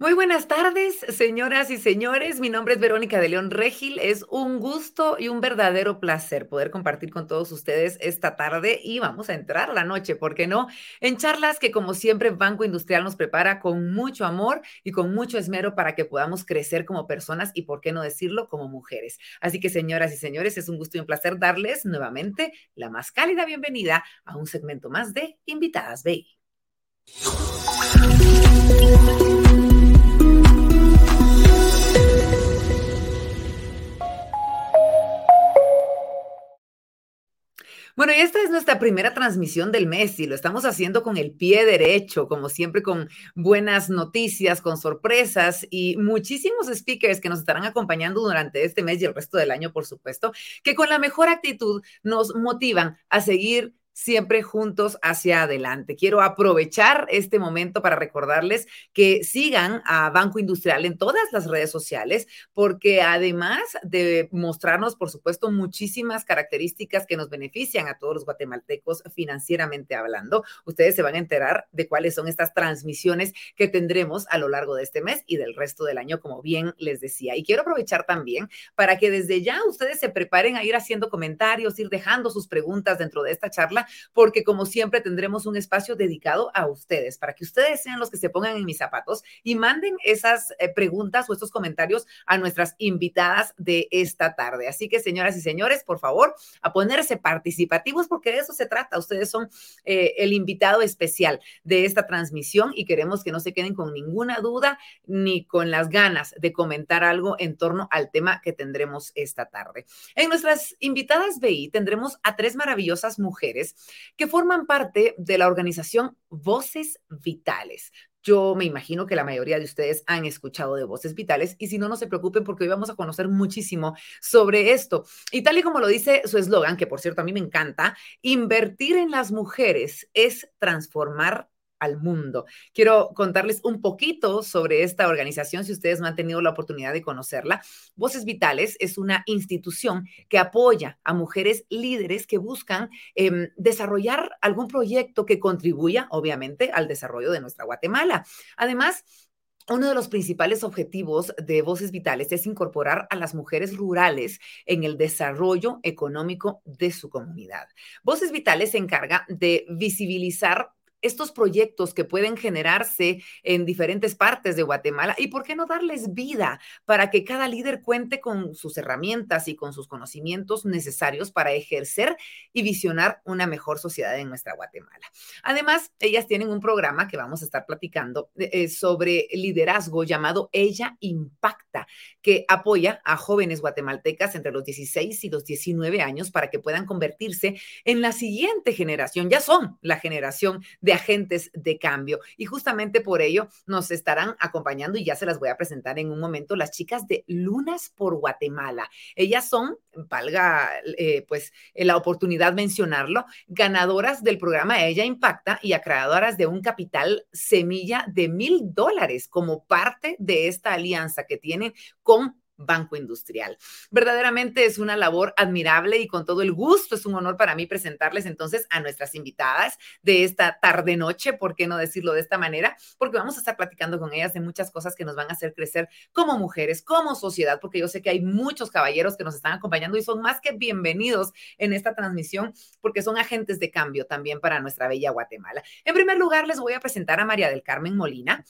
Muy buenas tardes, señoras y señores. Mi nombre es Verónica de León Regil. Es un gusto y un verdadero placer poder compartir con todos ustedes esta tarde y vamos a entrar la noche, ¿por qué no? En charlas que como siempre Banco Industrial nos prepara con mucho amor y con mucho esmero para que podamos crecer como personas y, por qué no decirlo, como mujeres. Así que, señoras y señores, es un gusto y un placer darles nuevamente la más cálida bienvenida a un segmento más de Invitadas BI. Bueno, y esta es nuestra primera transmisión del mes y lo estamos haciendo con el pie derecho, como siempre con buenas noticias, con sorpresas y muchísimos speakers que nos estarán acompañando durante este mes y el resto del año, por supuesto, que con la mejor actitud nos motivan a seguir siempre juntos hacia adelante. Quiero aprovechar este momento para recordarles que sigan a Banco Industrial en todas las redes sociales, porque además de mostrarnos, por supuesto, muchísimas características que nos benefician a todos los guatemaltecos financieramente hablando, ustedes se van a enterar de cuáles son estas transmisiones que tendremos a lo largo de este mes y del resto del año, como bien les decía. Y quiero aprovechar también para que desde ya ustedes se preparen a ir haciendo comentarios, ir dejando sus preguntas dentro de esta charla porque como siempre tendremos un espacio dedicado a ustedes, para que ustedes sean los que se pongan en mis zapatos y manden esas eh, preguntas o estos comentarios a nuestras invitadas de esta tarde. Así que, señoras y señores, por favor, a ponerse participativos, porque de eso se trata. Ustedes son eh, el invitado especial de esta transmisión y queremos que no se queden con ninguna duda ni con las ganas de comentar algo en torno al tema que tendremos esta tarde. En nuestras invitadas BI tendremos a tres maravillosas mujeres que forman parte de la organización Voces Vitales. Yo me imagino que la mayoría de ustedes han escuchado de Voces Vitales y si no, no se preocupen porque hoy vamos a conocer muchísimo sobre esto. Y tal y como lo dice su eslogan, que por cierto a mí me encanta, invertir en las mujeres es transformar al mundo. Quiero contarles un poquito sobre esta organización, si ustedes no han tenido la oportunidad de conocerla. Voces Vitales es una institución que apoya a mujeres líderes que buscan em, desarrollar algún proyecto que contribuya, obviamente, al desarrollo de nuestra Guatemala. Además, uno de los principales objetivos de Voces Vitales es incorporar a las mujeres rurales en el desarrollo económico de su comunidad. Voces Vitales se encarga de visibilizar estos proyectos que pueden generarse en diferentes partes de Guatemala y por qué no darles vida para que cada líder cuente con sus herramientas y con sus conocimientos necesarios para ejercer y visionar una mejor sociedad en nuestra Guatemala. Además, ellas tienen un programa que vamos a estar platicando eh, sobre liderazgo llamado Ella Impacta, que apoya a jóvenes guatemaltecas entre los 16 y los 19 años para que puedan convertirse en la siguiente generación. Ya son la generación agentes de cambio. Y justamente por ello nos estarán acompañando y ya se las voy a presentar en un momento las chicas de Lunas por Guatemala. Ellas son, valga eh, pues la oportunidad mencionarlo, ganadoras del programa Ella Impacta y acreedoras de un capital semilla de mil dólares como parte de esta alianza que tienen con Banco Industrial. Verdaderamente es una labor admirable y con todo el gusto es un honor para mí presentarles entonces a nuestras invitadas de esta tarde-noche, ¿por qué no decirlo de esta manera? Porque vamos a estar platicando con ellas de muchas cosas que nos van a hacer crecer como mujeres, como sociedad, porque yo sé que hay muchos caballeros que nos están acompañando y son más que bienvenidos en esta transmisión porque son agentes de cambio también para nuestra bella Guatemala. En primer lugar, les voy a presentar a María del Carmen Molina.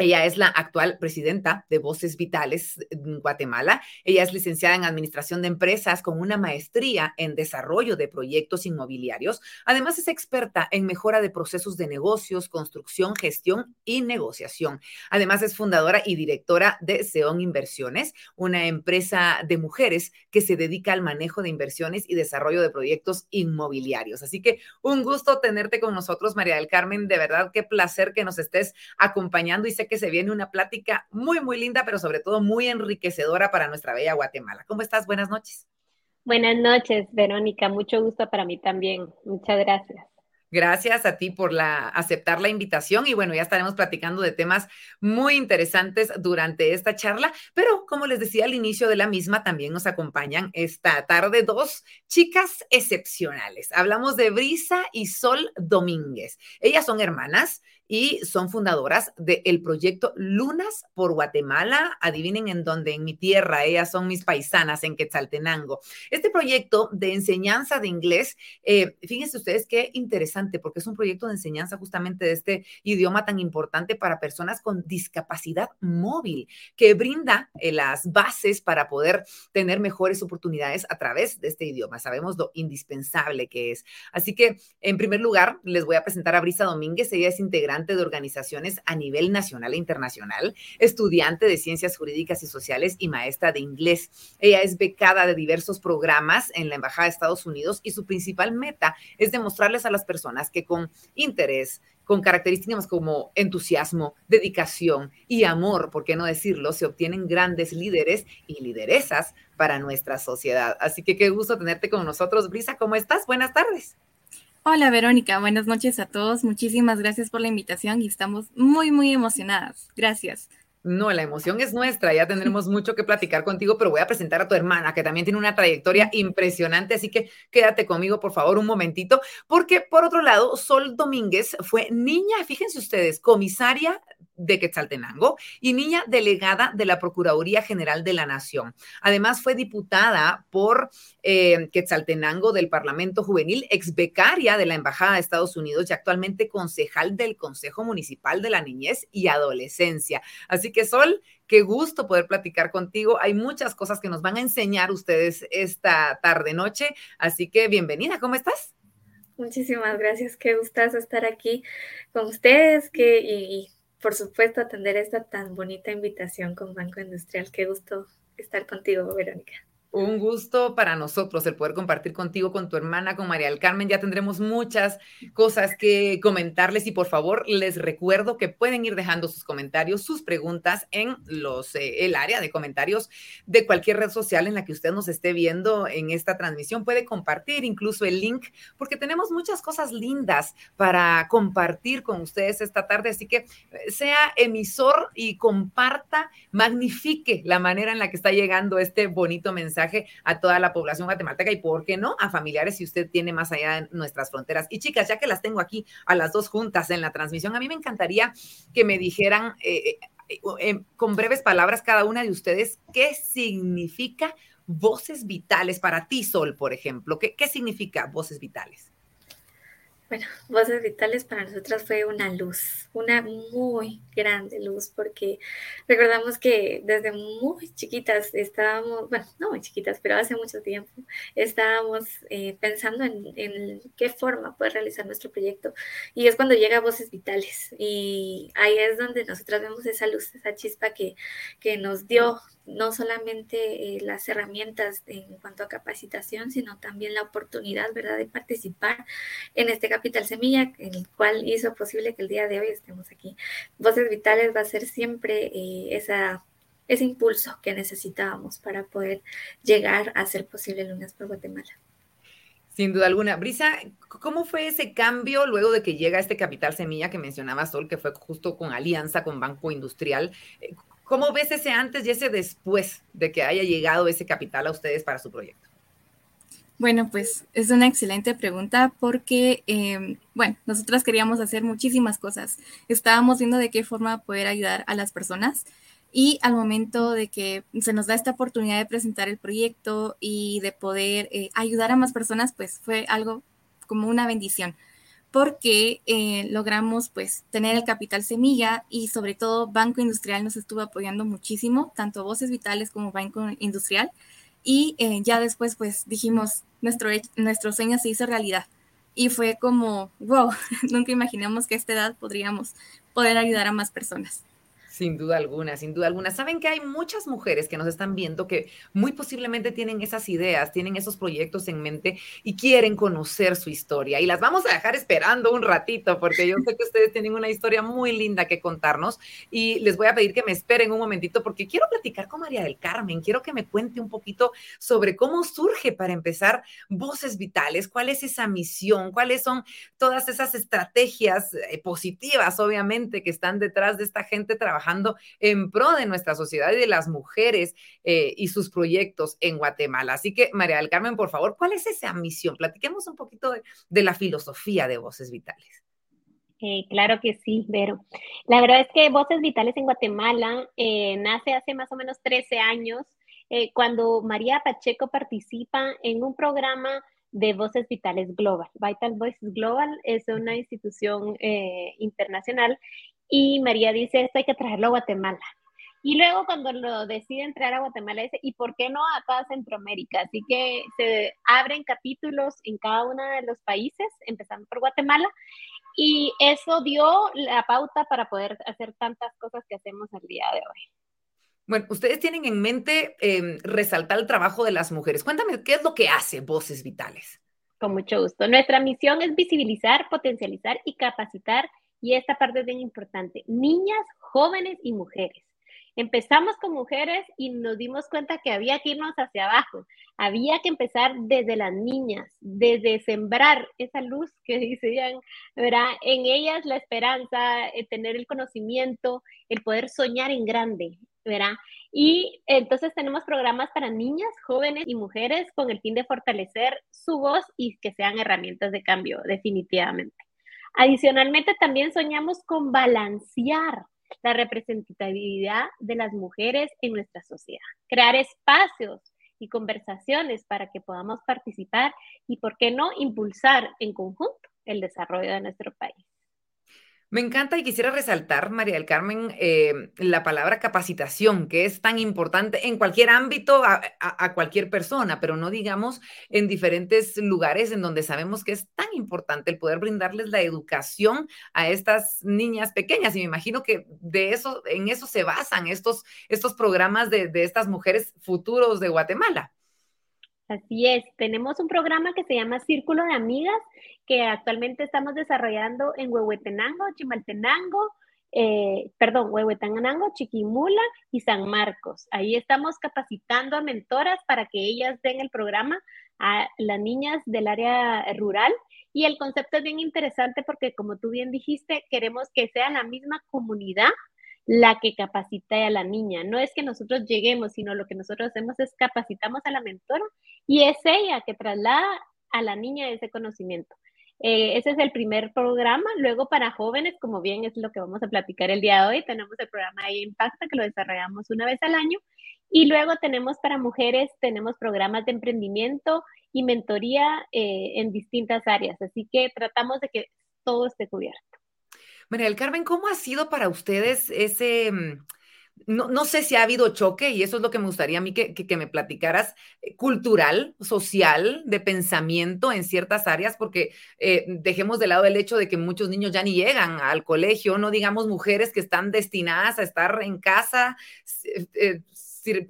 Ella es la actual presidenta de Voces Vitales en Guatemala. Ella es licenciada en Administración de Empresas con una maestría en Desarrollo de Proyectos Inmobiliarios. Además, es experta en mejora de procesos de negocios, construcción, gestión y negociación. Además, es fundadora y directora de Seon Inversiones, una empresa de mujeres que se dedica al manejo de inversiones y desarrollo de proyectos inmobiliarios. Así que un gusto tenerte con nosotros, María del Carmen. De verdad, qué placer que nos estés acompañando y sé que se viene una plática muy, muy linda, pero sobre todo muy enriquecedora para nuestra bella Guatemala. ¿Cómo estás? Buenas noches. Buenas noches, Verónica. Mucho gusto para mí también. Muchas gracias. Gracias a ti por la, aceptar la invitación y bueno, ya estaremos platicando de temas muy interesantes durante esta charla, pero como les decía al inicio de la misma, también nos acompañan esta tarde dos chicas excepcionales. Hablamos de Brisa y Sol Domínguez. Ellas son hermanas y son fundadoras del proyecto Lunas por Guatemala. Adivinen en dónde, en mi tierra, ellas son mis paisanas en Quetzaltenango. Este proyecto de enseñanza de inglés, eh, fíjense ustedes qué interesante, porque es un proyecto de enseñanza justamente de este idioma tan importante para personas con discapacidad móvil, que brinda eh, las bases para poder tener mejores oportunidades a través de este idioma. Sabemos lo indispensable que es. Así que, en primer lugar, les voy a presentar a Brisa Domínguez. Ella es integrante de organizaciones a nivel nacional e internacional, estudiante de ciencias jurídicas y sociales y maestra de inglés. Ella es becada de diversos programas en la Embajada de Estados Unidos y su principal meta es demostrarles a las personas que con interés, con características como entusiasmo, dedicación y amor, por qué no decirlo, se obtienen grandes líderes y lideresas para nuestra sociedad. Así que qué gusto tenerte con nosotros, Brisa. ¿Cómo estás? Buenas tardes. Hola Verónica, buenas noches a todos. Muchísimas gracias por la invitación y estamos muy, muy emocionadas. Gracias. No, la emoción es nuestra, ya tendremos mucho que platicar contigo, pero voy a presentar a tu hermana, que también tiene una trayectoria impresionante, así que quédate conmigo, por favor, un momentito, porque por otro lado, Sol Domínguez fue niña, fíjense ustedes, comisaria de Quetzaltenango y niña delegada de la Procuraduría General de la Nación. Además, fue diputada por eh, Quetzaltenango del Parlamento Juvenil, ex becaria de la Embajada de Estados Unidos y actualmente concejal del Consejo Municipal de la Niñez y Adolescencia. Así que, Sol, qué gusto poder platicar contigo. Hay muchas cosas que nos van a enseñar ustedes esta tarde-noche. Así que, bienvenida, ¿cómo estás? Muchísimas gracias, qué gustazo estar aquí con ustedes que, y por supuesto, atender esta tan bonita invitación con Banco Industrial. Qué gusto estar contigo, Verónica. Un gusto para nosotros el poder compartir contigo, con tu hermana, con María del Carmen. Ya tendremos muchas cosas que comentarles y por favor les recuerdo que pueden ir dejando sus comentarios, sus preguntas en los, eh, el área de comentarios de cualquier red social en la que usted nos esté viendo en esta transmisión. Puede compartir incluso el link porque tenemos muchas cosas lindas para compartir con ustedes esta tarde. Así que eh, sea emisor y comparta, magnifique la manera en la que está llegando este bonito mensaje a toda la población guatemalteca y, ¿por qué no?, a familiares si usted tiene más allá de nuestras fronteras. Y chicas, ya que las tengo aquí a las dos juntas en la transmisión, a mí me encantaría que me dijeran eh, eh, eh, con breves palabras cada una de ustedes qué significa voces vitales para ti, Sol, por ejemplo. ¿Qué, qué significa voces vitales? Bueno, Voces Vitales para nosotras fue una luz, una muy grande luz, porque recordamos que desde muy chiquitas estábamos, bueno, no muy chiquitas, pero hace mucho tiempo, estábamos eh, pensando en, qué forma poder realizar nuestro proyecto. Y es cuando llega Voces Vitales. Y ahí es donde nosotras vemos esa luz, esa chispa que, que nos dio no solamente eh, las herramientas en cuanto a capacitación, sino también la oportunidad, ¿verdad?, de participar en este Capital Semilla, el cual hizo posible que el día de hoy estemos aquí. Voces Vitales va a ser siempre eh, esa, ese impulso que necesitábamos para poder llegar a ser posible Lunas por Guatemala. Sin duda alguna. Brisa, ¿cómo fue ese cambio luego de que llega este Capital Semilla que mencionaba Sol, que fue justo con alianza con Banco Industrial? ¿Cómo ves ese antes y ese después de que haya llegado ese capital a ustedes para su proyecto? Bueno, pues es una excelente pregunta porque, em, bueno, nosotras queríamos hacer muchísimas cosas. Estábamos viendo de qué forma poder ayudar a las personas y al momento de que se nos da esta oportunidad de presentar el proyecto y de poder eh, ayudar a más personas, pues fue algo como una bendición porque eh, logramos pues tener el capital semilla y sobre todo Banco Industrial nos estuvo apoyando muchísimo, tanto Voces Vitales como Banco Industrial. Y eh, ya después pues dijimos, nuestro, nuestro sueño se hizo realidad. Y fue como, wow, nunca imaginamos que a esta edad podríamos poder ayudar a más personas. Sin duda alguna, sin duda alguna. Saben que hay muchas mujeres que nos están viendo que muy posiblemente tienen esas ideas, tienen esos proyectos en mente y quieren conocer su historia. Y las vamos a dejar esperando un ratito porque yo sé que ustedes tienen una historia muy linda que contarnos y les voy a pedir que me esperen un momentito porque quiero platicar con María del Carmen. Quiero que me cuente un poquito sobre cómo surge para empezar Voces Vitales, cuál es esa misión, cuáles son todas esas estrategias eh, positivas, obviamente, que están detrás de esta gente trabajando en pro de nuestra sociedad y de las mujeres eh, y sus proyectos en Guatemala. Así que, María del Carmen, por favor, ¿cuál es esa misión? Platiquemos un poquito de, la filosofía de Voces Vitales. Eh, claro que sí, Vero. La verdad es que Voces Vitales en Guatemala eh, nace hace más o menos 13 años, eh, cuando María Pacheco participa en un programa de Voces Vitales Global. Vital Voices Global es una institución internacional y María dice, esto hay que traerlo a Guatemala. Y luego cuando lo decide entrar a Guatemala dice, ¿y por qué no a toda Centroamérica? Así que se abren capítulos en cada uno de los países, empezando por Guatemala, y eso dio la pauta para poder hacer tantas cosas que hacemos el día de hoy. Bueno, ustedes tienen en mente em, resaltar el trabajo de las mujeres. Cuéntame, ¿qué es lo que hace Voces Vitales? Con mucho gusto. Nuestra misión es visibilizar, potencializar y capacitar, y esta parte es bien importante, niñas, jóvenes y mujeres. Empezamos con mujeres y nos dimos cuenta que había que irnos hacia abajo. Había que empezar desde las niñas, desde sembrar esa luz que decían, ¿verdad? En ellas la esperanza, el eh, tener el conocimiento, el poder soñar en grande, ¿verdad? Y entonces tenemos programas para niñas, jóvenes y mujeres con el fin de fortalecer su voz y que sean herramientas de cambio, definitivamente. Adicionalmente, también soñamos con balancear la representatividad de las mujeres en nuestra sociedad, crear espacios y conversaciones para que podamos participar y, ¿por qué no?, impulsar en conjunto el desarrollo de nuestro país. Me encanta y quisiera resaltar, María del Carmen, eh, la palabra capacitación, que es tan importante en cualquier ámbito a, cualquier persona, pero no digamos en diferentes lugares en donde sabemos que es tan importante el poder brindarles la educación a estas niñas pequeñas. Y me imagino que de eso, en eso se basan estos, estos programas de, de estas mujeres futuros de Guatemala. Así es, tenemos un programa que se llama Círculo de Amigas, que actualmente estamos desarrollando en Huehuetenango, Chimaltenango, eh, perdón, Huehuetenango, Chiquimula y San Marcos. Ahí estamos capacitando a mentoras para que ellas den el programa a las niñas del área rural. Y el concepto es bien interesante porque, como tú bien dijiste, queremos que sea la misma comunidad la que capacita a la niña. No es que nosotros lleguemos, sino lo que nosotros hacemos es capacitamos a la mentora y es ella que traslada a la niña ese conocimiento. Eh, ese es el primer programa. Luego para jóvenes, como bien es lo que vamos a platicar el día de hoy, tenemos el programa de Impacta que lo desarrollamos una vez al año. Y luego tenemos para mujeres, tenemos programas de emprendimiento y mentoría eh, en distintas áreas. Así que tratamos de que todo esté cubierto. María Carmen, ¿cómo ha sido para ustedes ese... Mm, no, sé si ha habido choque, y eso es lo que me gustaría a mí que, que, me platicaras, eh, cultural, social, de pensamiento en ciertas áreas, porque eh, dejemos de lado el hecho de que muchos niños ya ni llegan al colegio, no digamos mujeres que están destinadas a estar en casa, eh,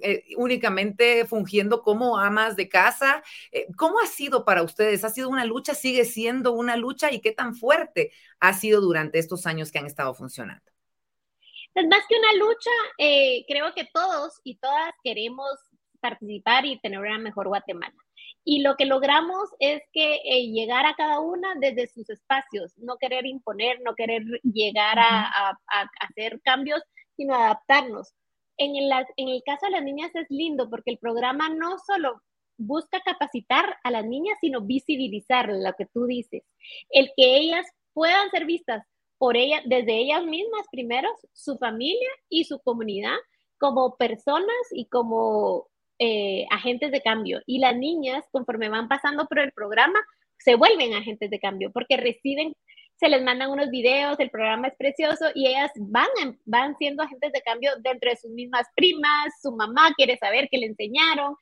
eh, únicamente fungiendo como amas de casa. Eh, ¿Cómo ha sido para ustedes? ¿Ha sido una lucha? ¿Sigue siendo una lucha? ¿Y qué tan fuerte ha sido durante estos años que han estado funcionando? Pues más que una lucha, eh, creo que todos y todas queremos participar y tener una mejor Guatemala. Y lo que logramos es que llegar a cada una desde sus espacios, no querer imponer, no querer llegar a hacer cambios, sino adaptarnos en el, en el caso de las niñas es lindo porque el programa no solo busca capacitar a las niñas, sino visibilizar lo que tú dices. El que ellas puedan ser vistas por ellas, desde ellas mismas primero, su familia y su comunidad, como personas y como eh, agentes de cambio. Y las niñas, conforme van pasando por el programa, se vuelven agentes de cambio porque reciben se les mandan unos videos, el programa es precioso y ellas van, van siendo agentes de cambio dentro de sus mismas primas, su mamá quiere saber qué le enseñaron,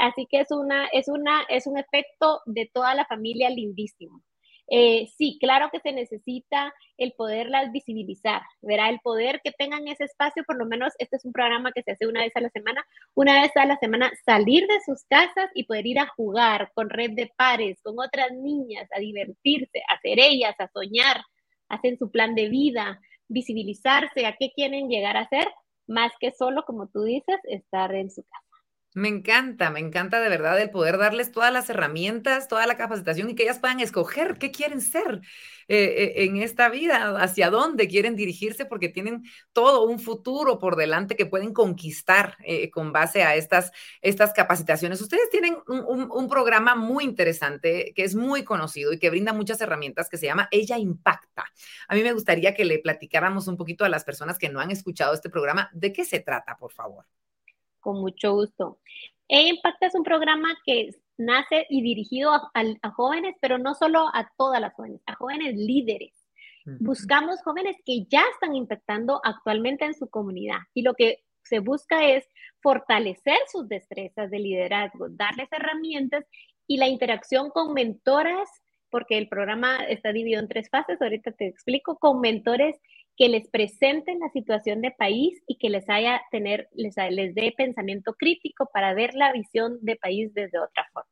así que es, una, es, una, es un efecto de toda la familia lindísimo. Eh, sí, claro que se necesita el poderlas visibilizar, verá el poder que tengan ese espacio, por lo menos este es un programa que se hace una vez a la semana, una vez a la semana salir de sus casas y poder ir a jugar con red de pares, con otras niñas, a divertirse, a ser ellas, a soñar, hacen su plan de vida, visibilizarse a qué quieren llegar a ser, más que solo, como tú dices, estar en su casa. Me encanta, me encanta de verdad el poder darles todas las herramientas, toda la capacitación y que ellas puedan escoger qué quieren ser eh, eh, en esta vida, hacia dónde quieren dirigirse, porque tienen todo un futuro por delante que pueden conquistar eh, con base a estas, estas capacitaciones. Ustedes tienen un, un, programa muy interesante que es muy conocido y que brinda muchas herramientas que se llama Ella Impacta. A mí me gustaría que le platicáramos un poquito a las personas que no han escuchado este programa de qué se trata, por favor con mucho gusto. E-Impacta es un programa que nace y dirigido a, jóvenes, pero no solo a todas las jóvenes, a jóvenes líderes. Buscamos jóvenes que ya están impactando actualmente en su comunidad y lo que se busca es fortalecer sus destrezas de liderazgo, darles herramientas y la interacción con mentoras, porque el programa está dividido en tres fases, ahorita te explico, con mentores que les presenten la situación de país y que les haya tener, les, les dé pensamiento crítico para ver la visión de país desde otra forma.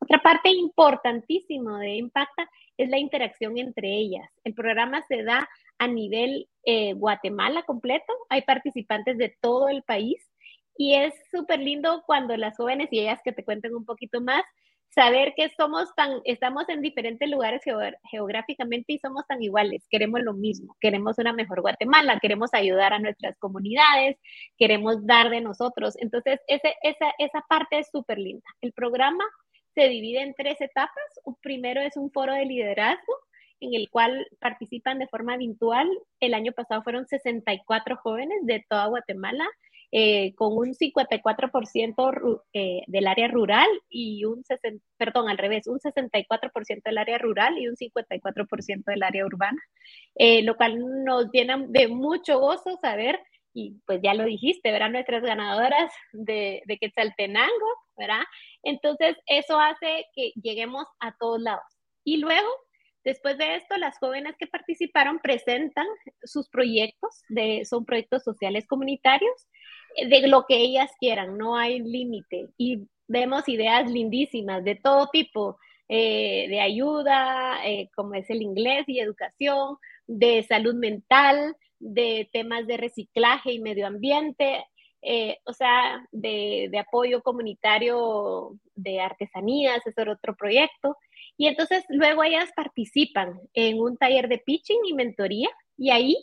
Otra parte importantísima de Impacta es la interacción entre ellas. El programa se da a nivel eh, Guatemala completo, hay participantes de todo el país y es súper lindo cuando las jóvenes y ellas que te cuenten un poquito más saber que somos tan, estamos en diferentes lugares geográficamente y somos tan iguales, queremos lo mismo, queremos una mejor Guatemala, queremos ayudar a nuestras comunidades, queremos dar de nosotros. Entonces, ese, esa, esa parte es súper linda. El programa se divide en tres etapas. Primero es un foro de liderazgo en el cual participan de forma virtual. El año pasado fueron 64 jóvenes de toda Guatemala eh, con un 54% eh, del área rural y un, perdón, al revés, un 64% del área rural y un 54% del área urbana, eh, lo cual nos llena de mucho gozo saber, y pues ya lo dijiste, ¿verdad? Nuestras ganadoras de, de Quetzaltenango, ¿verdad? Entonces, eso hace que lleguemos a todos lados. Y luego Después de esto, las jóvenes que participaron presentan sus proyectos, de, son proyectos sociales comunitarios, de lo que ellas quieran, no hay límite. Y vemos ideas lindísimas de todo tipo, eh, de ayuda, eh, como es el inglés y educación, de salud mental, de temas de reciclaje y medio ambiente, o sea, de, de, apoyo comunitario de artesanías, es otro proyecto. Y entonces luego ellas participan en un taller de pitching y mentoría y ahí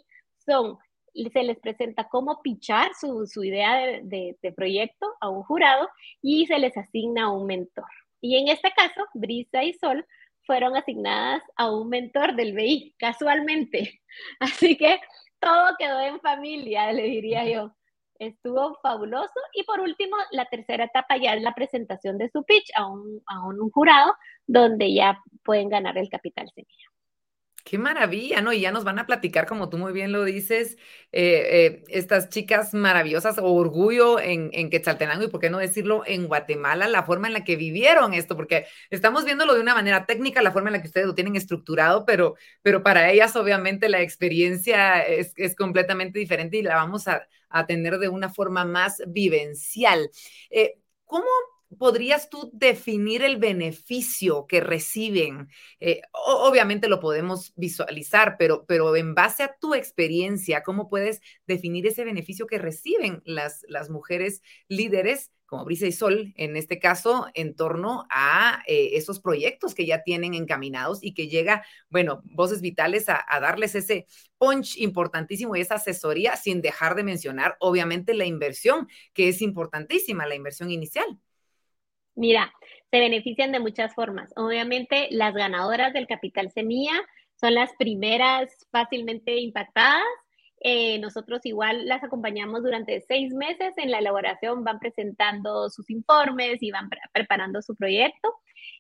son, se les presenta cómo pitchar su, su idea de, de, proyecto a un jurado y se les asigna un mentor. Y en este caso, Brisa y Sol fueron asignadas a un mentor del BI, casualmente. Así que todo quedó en familia, le diría yo. Estuvo fabuloso. Y por último, la tercera etapa ya es la presentación de su pitch a un, a un jurado donde ya pueden ganar el capital semilla. Qué maravilla, ¿no? Y ya nos van a platicar, como tú muy bien lo dices, eh, eh, estas chicas maravillosas, orgullo en, en, Quetzaltenango y por qué no decirlo en Guatemala, la forma en la que vivieron esto, porque estamos viéndolo de una manera técnica, la forma en la que ustedes lo tienen estructurado, pero, pero para ellas obviamente la experiencia es, completamente diferente y la vamos a, a, tener de una forma más vivencial. Eh, ¿Cómo podrías tú definir el beneficio que reciben? Eh, obviamente lo podemos visualizar, pero, pero en base a tu experiencia, ¿cómo puedes definir ese beneficio que reciben las, las mujeres líderes? como Brisa y Sol, en este caso, en torno a eh, esos proyectos que ya tienen encaminados y que llega, bueno, voces vitales a, a, darles ese punch importantísimo y esa asesoría, sin dejar de mencionar, obviamente, la inversión, que es importantísima, la inversión inicial. Mira, se benefician de muchas formas. Obviamente, las ganadoras del capital semilla son las primeras fácilmente impactadas. Eh, nosotros igual las acompañamos durante seis meses en la elaboración, van presentando sus informes y van preparando su proyecto.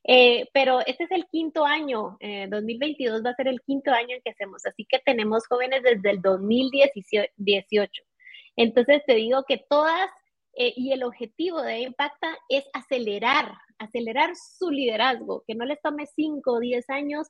Eh, pero este es el quinto año, 2022 eh, va a ser el quinto año en que hacemos, así que tenemos jóvenes desde el 2018. Entonces te digo que todas eh, y el objetivo de Impacta es acelerar, acelerar su liderazgo, que no les tome 5 o 10 años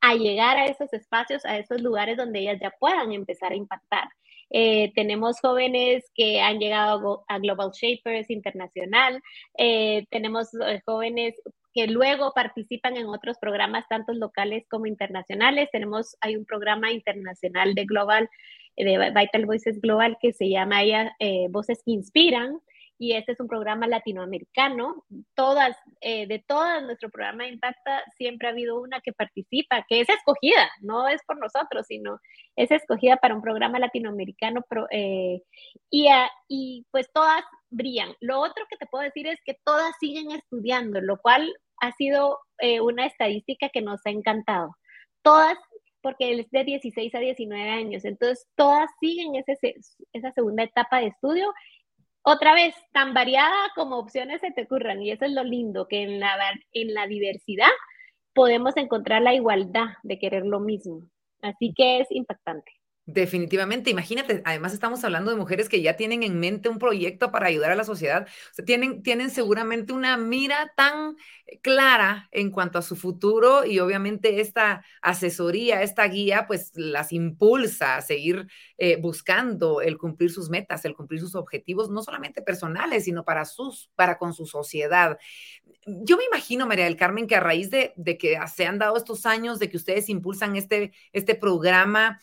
a llegar a esos espacios, a esos lugares donde ellas ya puedan empezar a impactar. Eh, tenemos jóvenes que han llegado a Global Shapers Internacional, eh, tenemos jóvenes que luego participan en otros programas, tanto locales como internacionales. Tenemos, hay un programa internacional de Global de Vital Voices Global que se llama ella, eh, Voces que Inspiran. y este es un programa latinoamericano. Todas, eh, de todas nuestro programa de Impacta, siempre ha habido una que participa, que es escogida, no es por nosotros, sino es escogida para un programa latinoamericano eh, y, y pues todas brillan. Lo otro que te puedo decir es que todas siguen estudiando, lo cual ha sido eh, una estadística que nos ha encantado. Todas porque es de 16 a 19 años. Entonces, todas siguen esa segunda etapa de estudio otra vez, tan variada como opciones se te ocurran. Y eso es lo lindo, que en la diversidad podemos encontrar la igualdad de querer lo mismo. Así que es impactante. Definitivamente, imagínate, además estamos hablando de mujeres que ya tienen en mente un proyecto para ayudar a la sociedad, o sea, tienen, tienen seguramente una mira tan clara en cuanto a su futuro y obviamente esta asesoría, esta guía, pues las impulsa a seguir eh, buscando el cumplir sus metas, el cumplir sus objetivos, no solamente personales, sino para sus, para con su sociedad. Yo me imagino, María del Carmen, que a raíz de, de que se han dado estos años, de que ustedes impulsan este, este programa,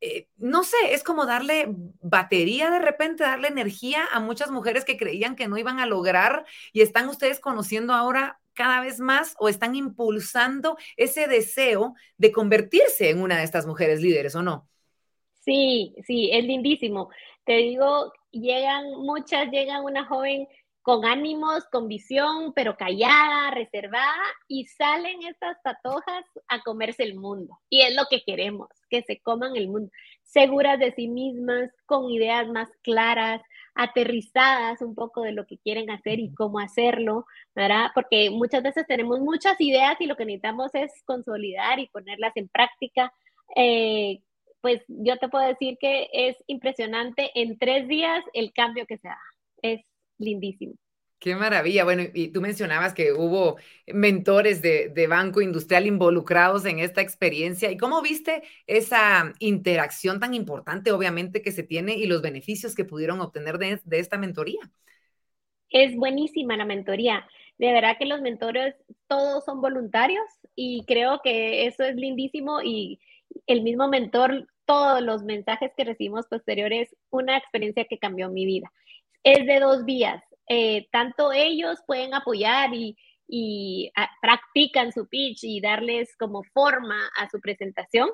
eh, no sé, es como darle batería de repente, darle energía a muchas mujeres que creían que no iban a lograr y están ustedes conociendo ahora cada vez más o están impulsando ese deseo de convertirse en una de estas mujeres líderes o no. Sí, sí, es lindísimo. Te digo, llegan muchas, llegan una joven con ánimos, con visión, pero callada, reservada, y salen estas patojas a comerse el mundo. Y es lo que queremos, que se coman el mundo, seguras de sí mismas, con ideas más claras, aterrizadas un poco de lo que quieren hacer y cómo hacerlo, ¿verdad? Porque muchas veces tenemos muchas ideas y lo que necesitamos es consolidar y ponerlas en práctica. Eh, pues yo te puedo decir que es impresionante en tres días el cambio que se da. Es lindísimo. Qué maravilla. Bueno, y tú mencionabas que hubo mentores de, de, Banco Industrial involucrados en esta experiencia. ¿Y cómo viste esa interacción tan importante, obviamente, que se tiene y los beneficios que pudieron obtener de, de esta mentoría? Es buenísima la mentoría. De verdad que los mentores todos son voluntarios y creo que eso es lindísimo y el mismo mentor, todos los mensajes que recibimos posteriores, una experiencia que cambió mi vida es de dos vías. Eh, tanto ellos pueden apoyar y, ah, practican su pitch y darles como forma a su presentación,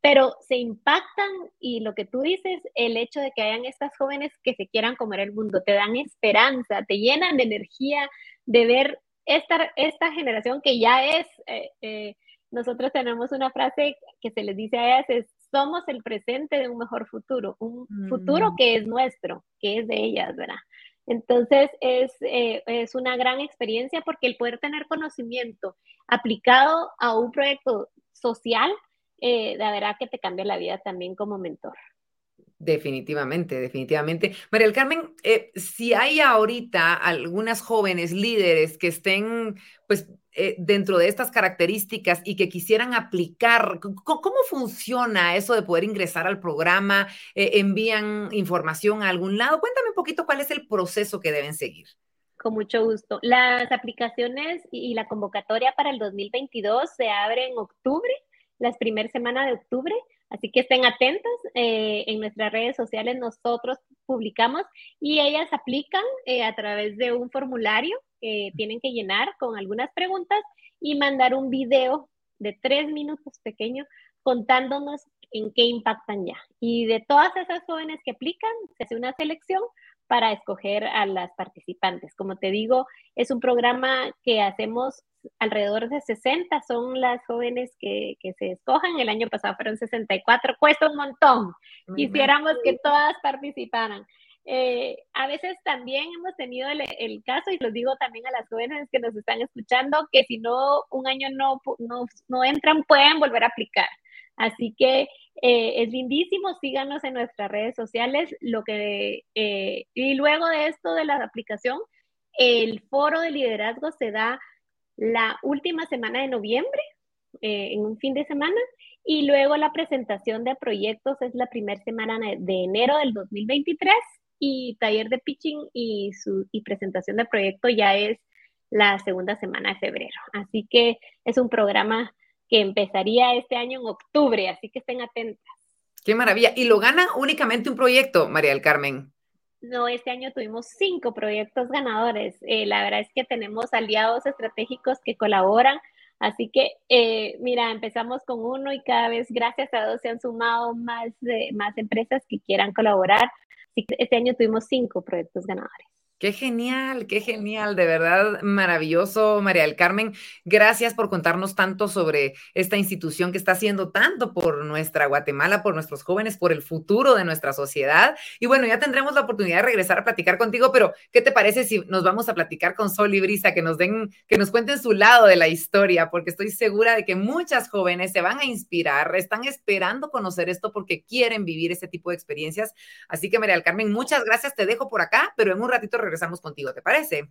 pero se impactan y lo que tú dices, el hecho de que hayan estas jóvenes que se quieran comer el mundo, te dan esperanza, te llenan de energía de ver esta, esta generación que ya es, eh, eh, nosotros tenemos una frase que se les dice a ellas, es somos el presente de un mejor futuro, un futuro mm. que es nuestro, que es de ellas, ¿verdad? Entonces es, eh, es una gran experiencia porque el poder tener conocimiento aplicado a un proyecto social, eh, de verdad que te cambia la vida también como mentor. Definitivamente, definitivamente. María del Carmen, eh, si hay ahorita algunas jóvenes líderes que estén, pues, eh, dentro de estas características y que quisieran aplicar, ¿cómo, funciona eso de poder ingresar al programa? Eh, ¿Envían información a algún lado? Cuéntame un poquito cuál es el proceso que deben seguir. Con mucho gusto. Las aplicaciones y la convocatoria para el 2022 se abre en octubre, las primeras semanas de octubre. Así que estén atentos. Eh, en nuestras redes sociales nosotros publicamos y ellas aplican a través de un formulario tienen que llenar con algunas preguntas y mandar un video de tres minutos pequeño contándonos en qué impactan ya. Y de todas esas jóvenes que aplican, se hace una selección para escoger a las participantes. Como te digo, es un programa que hacemos alrededor de 60, son las jóvenes que, que se escojan. El año pasado fueron 64, cuesta un montón. Quisiéramos que todas participaran. Eh, a veces también hemos tenido el, caso, y lo digo también a las jóvenes que nos están escuchando, que si no un año no, no, entran, pueden volver a aplicar. Así que eh, es lindísimo, síganos en nuestras redes sociales. Lo que, eh, y luego de esto de la aplicación, el foro de liderazgo se da la última semana de noviembre, en un fin de semana, y luego la presentación de proyectos es la primera semana de enero del 2023 y taller de pitching y, su, y presentación de proyecto ya es la segunda semana de febrero. Así que es un programa que empezaría este año en octubre, así que estén atentas. Qué maravilla. ¿Y lo gana únicamente un proyecto, María del Carmen? No, este año tuvimos cinco proyectos ganadores. Eh, la verdad es que tenemos aliados estratégicos que colaboran. Así que, eh, mira, empezamos con uno y cada vez, gracias a Dios, se han sumado más, más empresas que quieran colaborar. Así que este año tuvimos cinco proyectos ganadores. Qué genial, qué genial, de verdad maravilloso, María del Carmen. Gracias por contarnos tanto sobre esta institución que está haciendo tanto por nuestra Guatemala, por nuestros jóvenes, por el futuro de nuestra sociedad. Y bueno, ya tendremos la oportunidad de regresar a platicar contigo, pero ¿qué te parece si nos vamos a platicar con Sol y Brisa, que nos den, que nos cuenten su lado de la historia? Porque estoy segura de que muchas jóvenes se van a inspirar, están esperando conocer esto porque quieren vivir este tipo de experiencias. Así que María del Carmen, muchas gracias, te dejo por acá, pero en un ratito regresamos contigo, ¿te parece?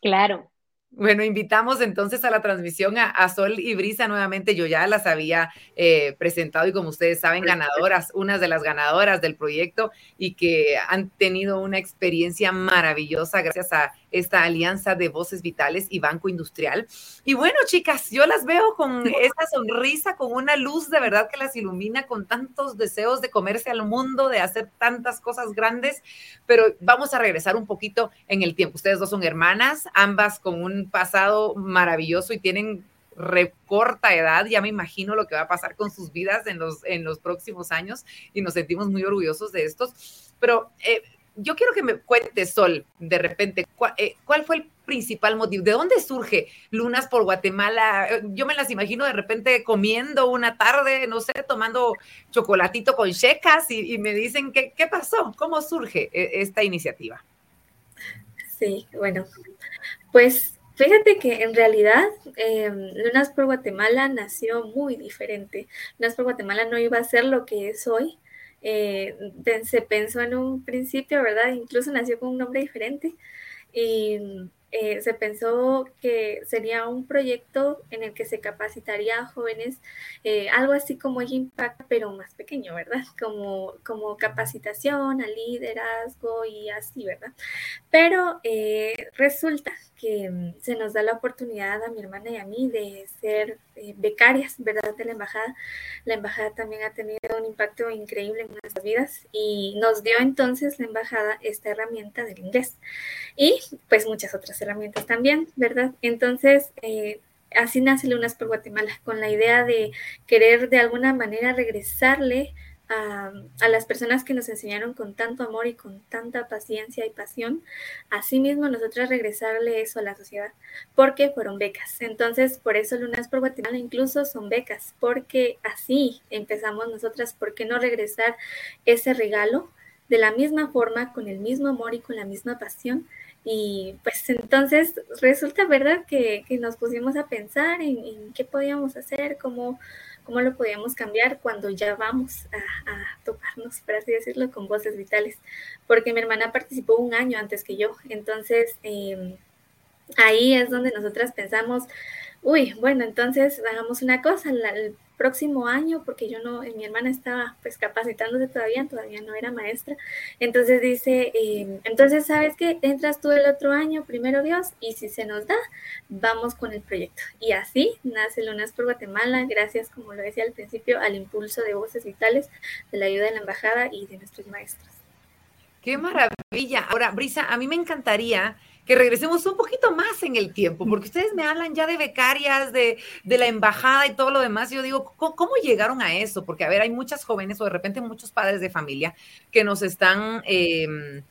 Claro. Bueno, invitamos entonces a la transmisión a, Sol y Brisa nuevamente. Yo ya las había eh, presentado y como ustedes saben, ganadoras, unas de las ganadoras del proyecto y que han tenido una experiencia maravillosa gracias a esta alianza de voces vitales y Banco Industrial. Y bueno, chicas, yo las veo con esa sonrisa, con una luz de verdad que las ilumina, con tantos deseos de comerse al mundo, de hacer tantas cosas grandes, pero vamos a regresar un poquito en el tiempo. Ustedes dos son hermanas, ambas con un pasado maravilloso y tienen recorta edad, ya me imagino lo que va a pasar con sus vidas en los, en los próximos años y nos sentimos muy orgullosos de estos. Pero eh, yo quiero que me cuente, Sol, de repente, eh, ¿cuál, fue el principal motivo? ¿De dónde surge Lunas por Guatemala? Eh, yo me las imagino de repente comiendo una tarde, no sé, tomando chocolatito con checas y, me dicen, ¿qué, ¿qué pasó? ¿Cómo surge esta iniciativa? Sí, bueno, pues Fíjate que en realidad em, Lunas por Guatemala nació muy diferente. Lunas por Guatemala no iba a ser lo que es hoy. Eh, se pensó en un principio, ¿verdad? Incluso nació con un nombre diferente. Y eh, se pensó que sería un proyecto en el que se capacitaría a jóvenes, eh, algo así como Impact, pero más pequeño, ¿verdad? Como, como capacitación a liderazgo y así, ¿verdad? Pero resulta que mm, se nos da la oportunidad a mi hermana y a mí de ser eh, becarias, ¿verdad? De la embajada. La embajada también ha tenido un impacto increíble en nuestras vidas y nos dio entonces la embajada esta herramienta del inglés y pues muchas otras herramientas también, ¿verdad? Entonces, eh, así nace Lunas por Guatemala, con la idea de querer de alguna manera regresarle a, las personas que nos enseñaron con tanto amor y con tanta paciencia y pasión, asimismo nosotros regresarle eso a la sociedad, porque fueron becas. Entonces, por eso Lunas por Guatemala incluso son becas, porque así empezamos nosotras, ¿por qué no regresar ese regalo de la misma forma, con el mismo amor y con la misma pasión? Y pues entonces resulta verdad que, nos pusimos a pensar en, en qué podíamos hacer, cómo cómo lo podíamos cambiar cuando ya vamos a, toparnos, por así decirlo, con voces vitales, porque mi hermana participó un año antes que yo, entonces em, ahí es donde nosotras pensamos, uy, bueno, entonces hagamos una cosa, el próximo año, porque yo no, mi hermana estaba pues capacitándose todavía, todavía no era maestra, entonces dice, em, entonces sabes que entras tú el otro año, primero Dios, y si se nos da, vamos con el proyecto. Y así nace Lunas por Guatemala, gracias, como lo decía al principio, al impulso de voces vitales, de la ayuda de la embajada y de nuestros maestros. Qué maravilla. Ahora, Brisa, a mí me encantaría que regresemos un poquito más en el tiempo, porque ustedes me hablan ya de becarias, de, la embajada y todo lo demás. yo digo, ¿cómo, llegaron a eso? Porque, a ver, hay muchas jóvenes o de repente muchos padres de familia que nos están... Em,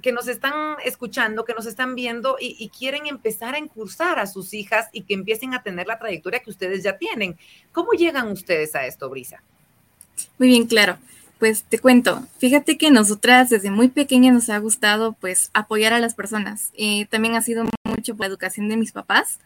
que nos están escuchando, que nos están viendo y, y, quieren empezar a incursar a sus hijas y que empiecen a tener la trayectoria que ustedes ya tienen. ¿Cómo llegan ustedes a esto, Brisa? Muy bien, claro pues te cuento, fíjate que nosotras desde muy pequeña nos ha gustado pues apoyar a las personas. Eh, también ha sido mucho por la educación de mis papás.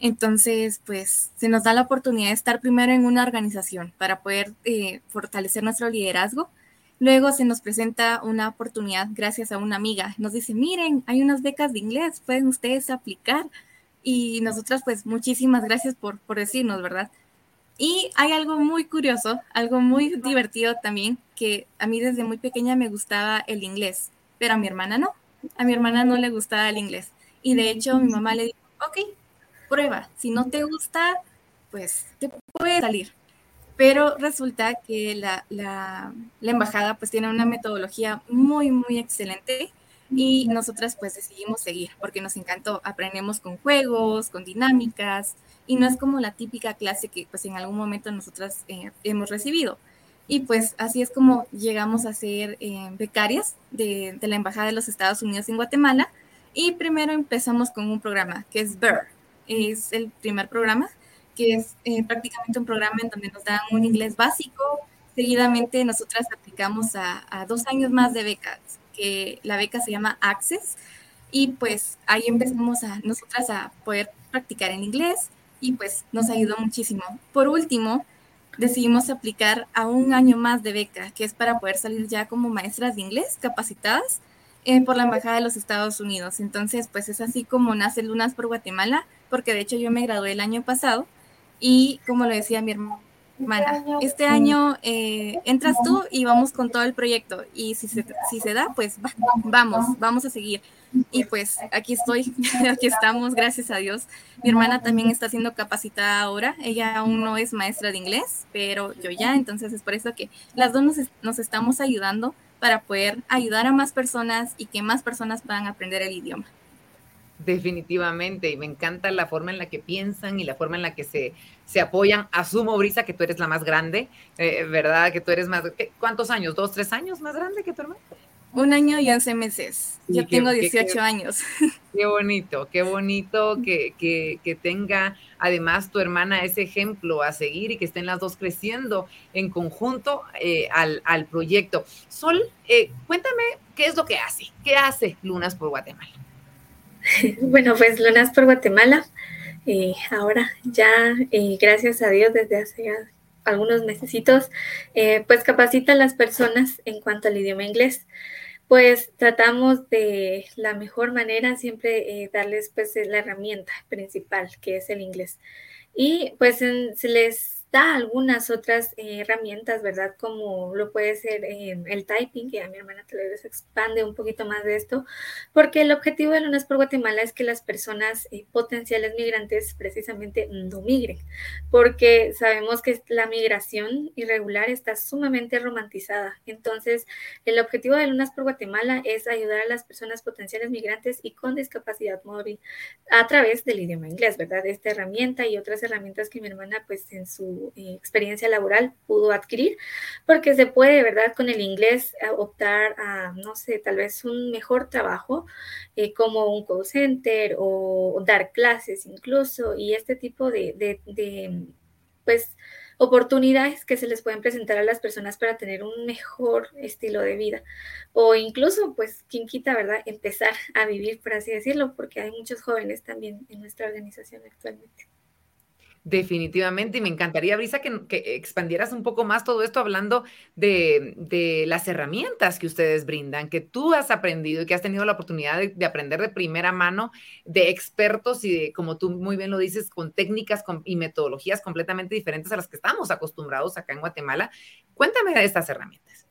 Entonces, pues se nos da la oportunidad de estar primero en una organización para poder eh, fortalecer nuestro liderazgo. Luego se nos presenta una oportunidad gracias a una amiga. Nos dice, miren, hay unas becas de inglés, pueden ustedes aplicar. Y nosotras, pues muchísimas gracias por, por decirnos, ¿verdad? Y hay algo muy curioso, algo muy divertido también, que a mí desde muy pequeña me gustaba el inglés, pero a mi hermana no. A mi hermana no le gustaba el inglés. Y de hecho mi mamá le dijo, ok, prueba, si no te gusta, pues te puede salir. Pero resulta que la, la, la embajada pues tiene una metodología muy, muy excelente y nosotras pues decidimos seguir porque nos encantó. Aprendemos con juegos, con dinámicas y no es como la típica clase que pues en algún momento nosotras eh, hemos recibido. Y pues así es como llegamos a ser eh, becarias de, de, la Embajada de los Estados Unidos en Guatemala. Y primero empezamos con un programa que es BER. Es el primer programa, que es eh, prácticamente un programa en donde nos dan un inglés básico. Seguidamente nosotras aplicamos a, a dos años más de becas que la beca se llama Access y pues ahí empezamos a nosotras a poder practicar en inglés y pues nos ayudó muchísimo. Por último, decidimos aplicar a un año más de beca, que es para poder salir ya como maestras de inglés capacitadas eh, por la Embajada de los Estados Unidos. Entonces, pues es así como nace Lunas por Guatemala, porque de hecho yo me gradué el año pasado y como lo decía mi hermano, este año eh, entras tú y vamos con todo el proyecto. Y si se, si se da, pues vamos, vamos a seguir. Y pues aquí estoy, aquí estamos, gracias a Dios. Mi hermana también está siendo capacitada ahora. Ella aún no es maestra de inglés, pero yo ya. Entonces es por eso que las dos nos, nos estamos ayudando para poder ayudar a más personas y que más personas puedan aprender el idioma. Definitivamente, y me encanta la forma en la que piensan y la forma en la que se, se apoyan. Asumo, Brisa, que tú eres la más grande, eh, ¿verdad? Que tú eres más, ¿cuántos años? ¿Dos, tres años más grande que tu hermano? Un año y once meses. Yo tengo 18 años. Qué bonito, qué bonito que, que, que, tenga además tu hermana ese ejemplo a seguir y que estén las dos creciendo en conjunto eh, al, al, proyecto. Sol, eh, cuéntame qué es lo que hace, qué hace Lunas por Guatemala. Bueno, pues Lunas por Guatemala, eh, ahora ya, eh, gracias a Dios, desde hace algunos mesecitos, eh, pues capacita a las personas en cuanto al idioma inglés. Pues tratamos de la mejor manera siempre eh, darles pues la herramienta principal que es el inglés. Y pues en, se les da algunas otras eh, herramientas, ¿verdad? Como lo puede ser eh, el typing, que a mi hermana tal vez expande un poquito más de esto, porque el objetivo de Lunas por Guatemala es que las personas eh, potenciales migrantes precisamente no migren, porque sabemos que la migración irregular está sumamente romantizada. Entonces, el objetivo de Lunas por Guatemala es ayudar a las personas potenciales migrantes y con discapacidad móvil a través del idioma inglés, ¿verdad? Esta herramienta y otras herramientas que mi hermana, pues en su eh, experiencia laboral pudo adquirir, porque se puede, ¿verdad? Con el inglés eh, optar a, no sé, tal vez un mejor trabajo eh, como un call center o, dar clases incluso, y este tipo de, de, de, pues, oportunidades que se les pueden presentar a las personas para tener un mejor estilo de vida o incluso pues quien quita, ¿verdad? Empezar a vivir, por así decirlo, porque hay muchos jóvenes también en nuestra organización actualmente. Definitivamente, y me encantaría, Brisa, que, expandieras un poco más todo esto hablando de, las herramientas que ustedes brindan, que tú has aprendido y que has tenido la oportunidad de, de, aprender de primera mano de expertos y de, como tú muy bien lo dices, con técnicas y metodologías completamente diferentes a las que estamos acostumbrados acá en Guatemala. Cuéntame de estas herramientas.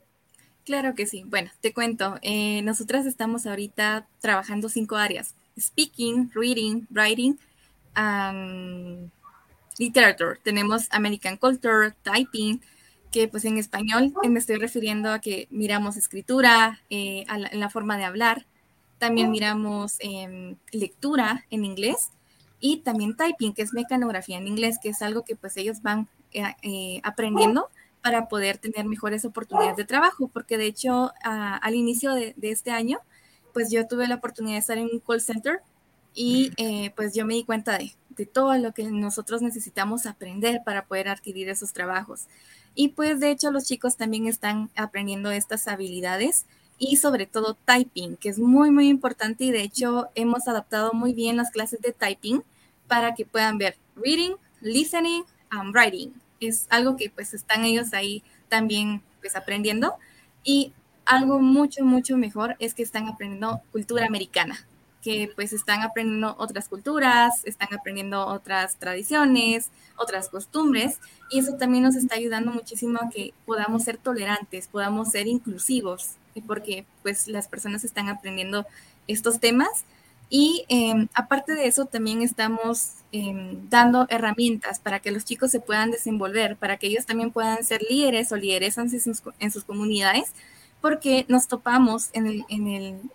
Claro que sí. Bueno, te cuento. Eh, nosotras estamos ahorita trabajando cinco áreas. Speaking, reading, writing, literature, tenemos American Culture, Typing, que pues en español me estoy refiriendo a que miramos escritura, eh, la, forma de hablar, también miramos eh, lectura en inglés y también typing, que es mecanografía en inglés, que es algo que pues ellos van eh, eh aprendiendo para poder tener mejores oportunidades de trabajo, porque de hecho a, al inicio de, de, este año, pues yo tuve la oportunidad de estar en un call center y pues yo me di cuenta de, de, todo lo que nosotros necesitamos aprender para poder adquirir esos trabajos. Y pues de hecho los chicos también están aprendiendo estas habilidades y sobre todo typing, que es muy, muy importante y de hecho hemos adaptado muy bien las clases de typing para que puedan ver reading, listening and writing. Es algo que pues están ellos ahí también pues aprendiendo y algo mucho, mucho mejor es que están aprendiendo cultura americana que pues están aprendiendo otras culturas, están aprendiendo otras tradiciones, otras costumbres, y eso también nos está ayudando muchísimo a que podamos ser tolerantes, podamos ser inclusivos, porque pues las personas están aprendiendo estos temas. Y eh, aparte de eso, también estamos eh, dando herramientas para que los chicos se puedan desenvolver, para que ellos también puedan ser líderes o lideresas en sus, comunidades, porque nos topamos en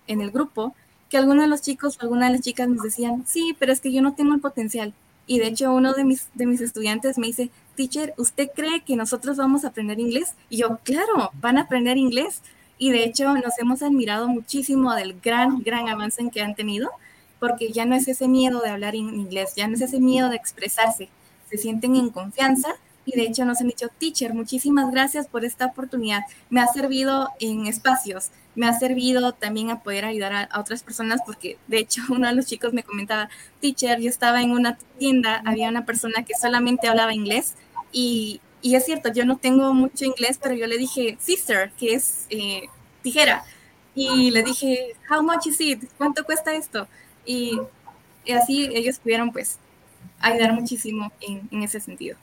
el grupo que algunos de los chicos o algunas de las chicas nos decían, sí, pero es que yo no tengo el potencial. Y de hecho uno de mis, de mis estudiantes me dice, teacher, ¿usted cree que nosotros vamos a aprender inglés? Y yo, claro, van a aprender inglés. Y de hecho nos hemos admirado muchísimo del gran, gran avance en que han tenido, porque ya no es ese miedo de hablar en inglés, ya no es ese miedo de expresarse, se sienten en confianza y de hecho nos han dicho, teacher, muchísimas gracias por esta oportunidad. Me ha servido en espacios, me ha servido también a poder ayudar a, otras personas porque de hecho uno de los chicos me comentaba, teacher, yo estaba en una tienda, había una persona que solamente hablaba inglés y, y es cierto, yo no tengo mucho inglés, pero yo le dije sister, que es eh, tijera. Y le dije, how much is it? ¿Cuánto cuesta esto? Y, así ellos pudieron pues ayudar muchísimo en, en ese sentido.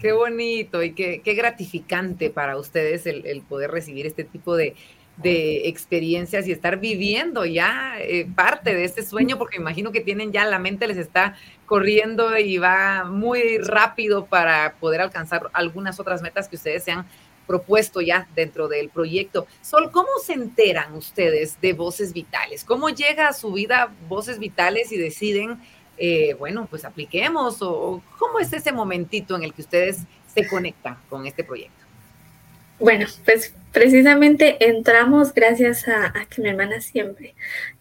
Qué bonito y qué, gratificante para ustedes el, poder recibir este tipo de, de experiencias y estar viviendo ya eh, parte de este sueño, porque imagino que tienen ya la mente les está corriendo y va muy rápido para poder alcanzar algunas otras metas que ustedes se han propuesto ya dentro del proyecto. Sol, ¿cómo se enteran ustedes de Voces Vitales? ¿Cómo llega a su vida Voces Vitales y deciden eh, bueno, pues apliquemos o cómo es ese momentito en el que ustedes se conectan con este proyecto? Bueno, pues precisamente entramos gracias a, que mi hermana siempre,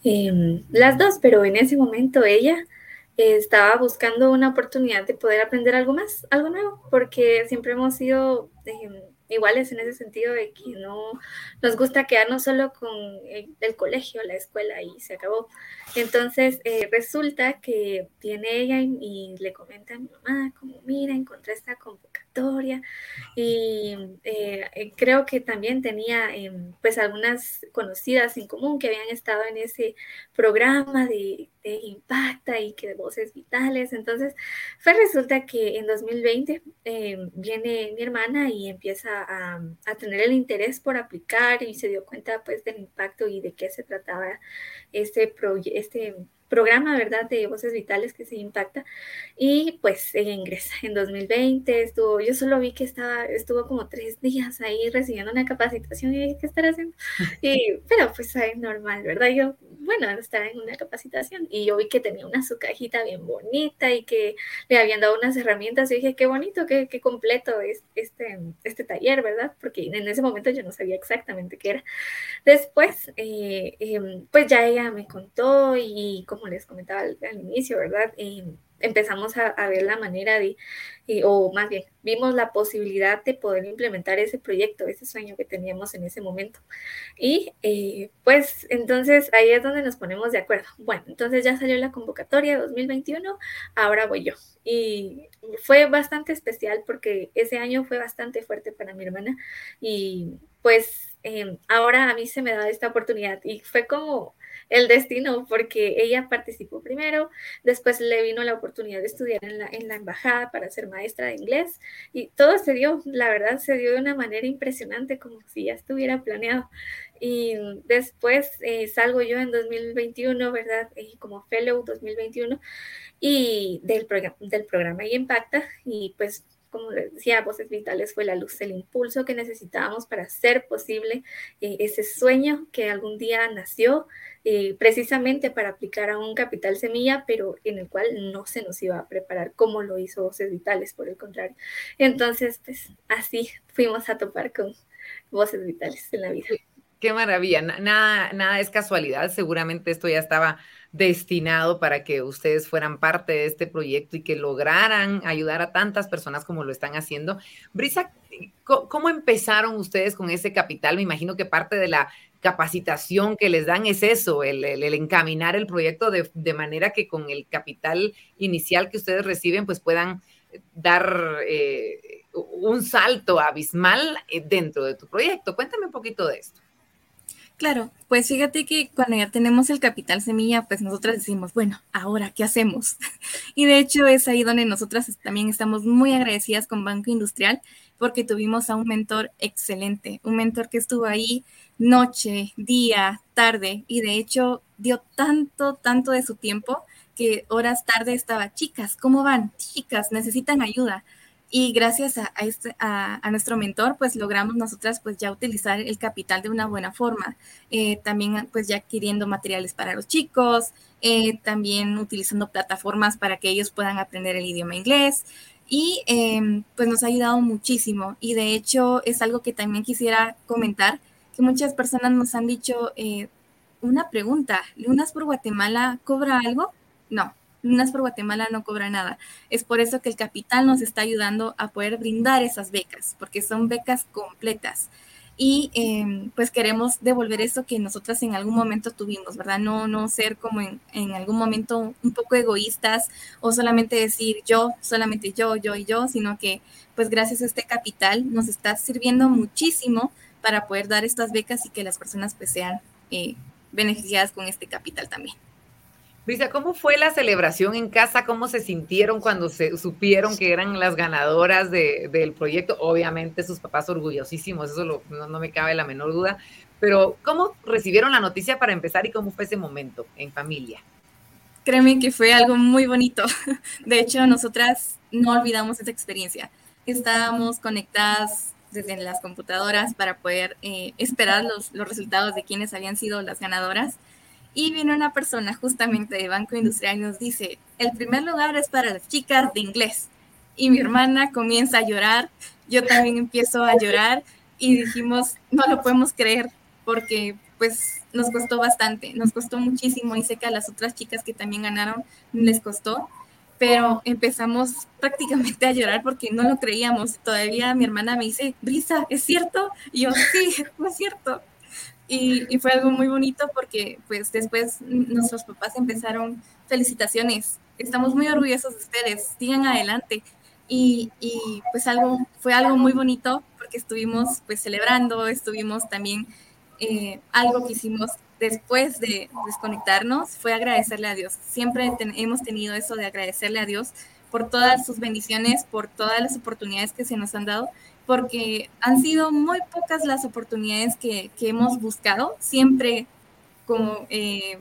eh, las dos, pero en ese momento ella eh, estaba buscando una oportunidad de poder aprender algo más, algo nuevo, porque siempre hemos sido em, iguales en ese sentido de que no nos gusta quedarnos solo con el, colegio, la escuela y se acabó. Entonces eh, resulta que viene ella y, le comenta a mi mamá, como mira, encontré esta convocatoria y eh, eh, creo que también tenía em, pues algunas conocidas en común que habían estado en ese programa de, de Impacta y que de voces vitales. Entonces, fue resulta que en 2020 em, viene mi hermana y empieza a, a, tener el interés por aplicar y se dio cuenta pues del impacto y de qué se trataba este, proyecto este programa, ¿verdad?, de Voces Vitales que se impacta. Y pues ella ingresa en 2020, estuvo, yo solo vi que estaba, estuvo como tres días ahí recibiendo una capacitación y dije, ¿qué estará haciendo? Y, pero pues es normal, ¿verdad? Yo, bueno, estar en una capacitación y yo vi que tenía una su cajita bien bonita y que le habían dado unas herramientas y dije, qué bonito, qué, qué completo es este, este taller, ¿verdad? Porque en ese momento yo no sabía exactamente qué era. Después, eh, eh, pues ya ella me contó y como les comentaba al, inicio, ¿verdad? empezamos a, ver la manera de, o más bien, vimos la posibilidad de poder implementar ese proyecto, ese sueño que teníamos en ese momento. Y eh, pues entonces ahí es donde nos ponemos de acuerdo. Bueno, entonces ya salió la convocatoria 2021, ahora voy yo. Y fue bastante especial porque ese año fue bastante fuerte para mi hermana y pues eh, ahora a mí se me da esta oportunidad y fue como el destino, porque ella participó primero, después le vino la oportunidad de estudiar en la, en la embajada para ser maestra de inglés y todo se dio, la verdad, se dio de una manera impresionante, como si ya estuviera planeado. Y después eh, salgo yo en 2021, ¿verdad? Y como fellow 2021 y del, programa del programa y Impacta y pues como decía, Voces Vitales fue la luz, el impulso que necesitábamos para hacer posible eh, ese sueño que algún día nació eh, precisamente para aplicar a un capital semilla, pero en el cual no se nos iba a preparar como lo hizo Voces Vitales, por el contrario. Entonces, pues así fuimos a topar con Voces Vitales en la vida. Qué maravilla, nada, nada es casualidad, seguramente esto ya estaba destinado para que ustedes fueran parte de este proyecto y que lograran ayudar a tantas personas como lo están haciendo. Brisa, ¿cómo empezaron ustedes con ese capital? Me imagino que parte de la capacitación que les dan es eso, el, encaminar el proyecto de, manera que con el capital inicial que ustedes reciben, pues puedan dar eh, un salto abismal eh, dentro de tu proyecto. Cuéntame un poquito de esto. Claro, pues fíjate que cuando ya tenemos el capital semilla, pues nosotras decimos, bueno, ahora, ¿qué hacemos? Y de hecho es ahí donde nosotras también estamos muy agradecidas con Banco Industrial porque tuvimos a un mentor excelente, un mentor que estuvo ahí noche, día, tarde y de hecho dio tanto, tanto de su tiempo que horas tarde estaba, chicas, ¿cómo van? Chicas, necesitan ayuda Y gracias a, este, a, nuestro mentor, pues logramos nosotras pues ya utilizar el capital de una buena forma. Eh, también pues ya adquiriendo materiales para los chicos, eh, también utilizando plataformas para que ellos puedan aprender el idioma inglés. Y em, pues nos ha ayudado muchísimo. Y de hecho es algo que también quisiera comentar, que muchas personas nos han dicho, eh, una pregunta, ¿Lunas por Guatemala cobra algo? No, Lunas por Guatemala no cobra nada. Es por eso que el capital nos está ayudando a poder brindar esas becas, porque son becas completas. Y em, pues queremos devolver eso que nosotras en algún momento tuvimos, ¿verdad? No, no ser como en, en algún momento un poco egoístas o solamente decir yo, solamente yo, yo y yo, sino que pues gracias a este capital nos está sirviendo muchísimo para poder dar estas becas y que las personas pues sean eh, beneficiadas con este capital también. Luisa, ¿cómo fue la celebración en casa? ¿Cómo se sintieron cuando se supieron que eran las ganadoras del proyecto? Obviamente sus papás orgullosísimos, eso no, me cabe la menor duda, pero ¿cómo recibieron la noticia para empezar y cómo fue ese momento en familia? Créeme que fue algo muy bonito. De hecho, nosotras no olvidamos esa experiencia. Estábamos conectadas desde las computadoras para poder eh, esperar los, los resultados de quienes habían sido las ganadoras y viene una persona justamente de Banco Industrial y nos dice, el primer lugar es para las chicas de inglés. Y mi hermana comienza a llorar, yo también empiezo a llorar y dijimos, no lo podemos creer porque pues nos costó bastante, nos costó muchísimo y sé que a las otras chicas que también ganaron les costó, pero empezamos prácticamente a llorar porque no lo creíamos. Todavía mi hermana me dice, Brisa, ¿es cierto? Y yo, sí, es cierto. Y, fue algo muy bonito porque pues después nuestros papás empezaron felicitaciones, estamos muy orgullosos de ustedes, sigan adelante. Y, y, pues algo, fue algo muy bonito porque estuvimos pues celebrando, estuvimos también, eh, algo que hicimos después de desconectarnos fue agradecerle a Dios. Siempre hemos tenido eso de agradecerle a Dios por todas sus bendiciones, por todas las oportunidades que se nos han dado porque han sido muy pocas las oportunidades que, hemos buscado. Siempre como eh,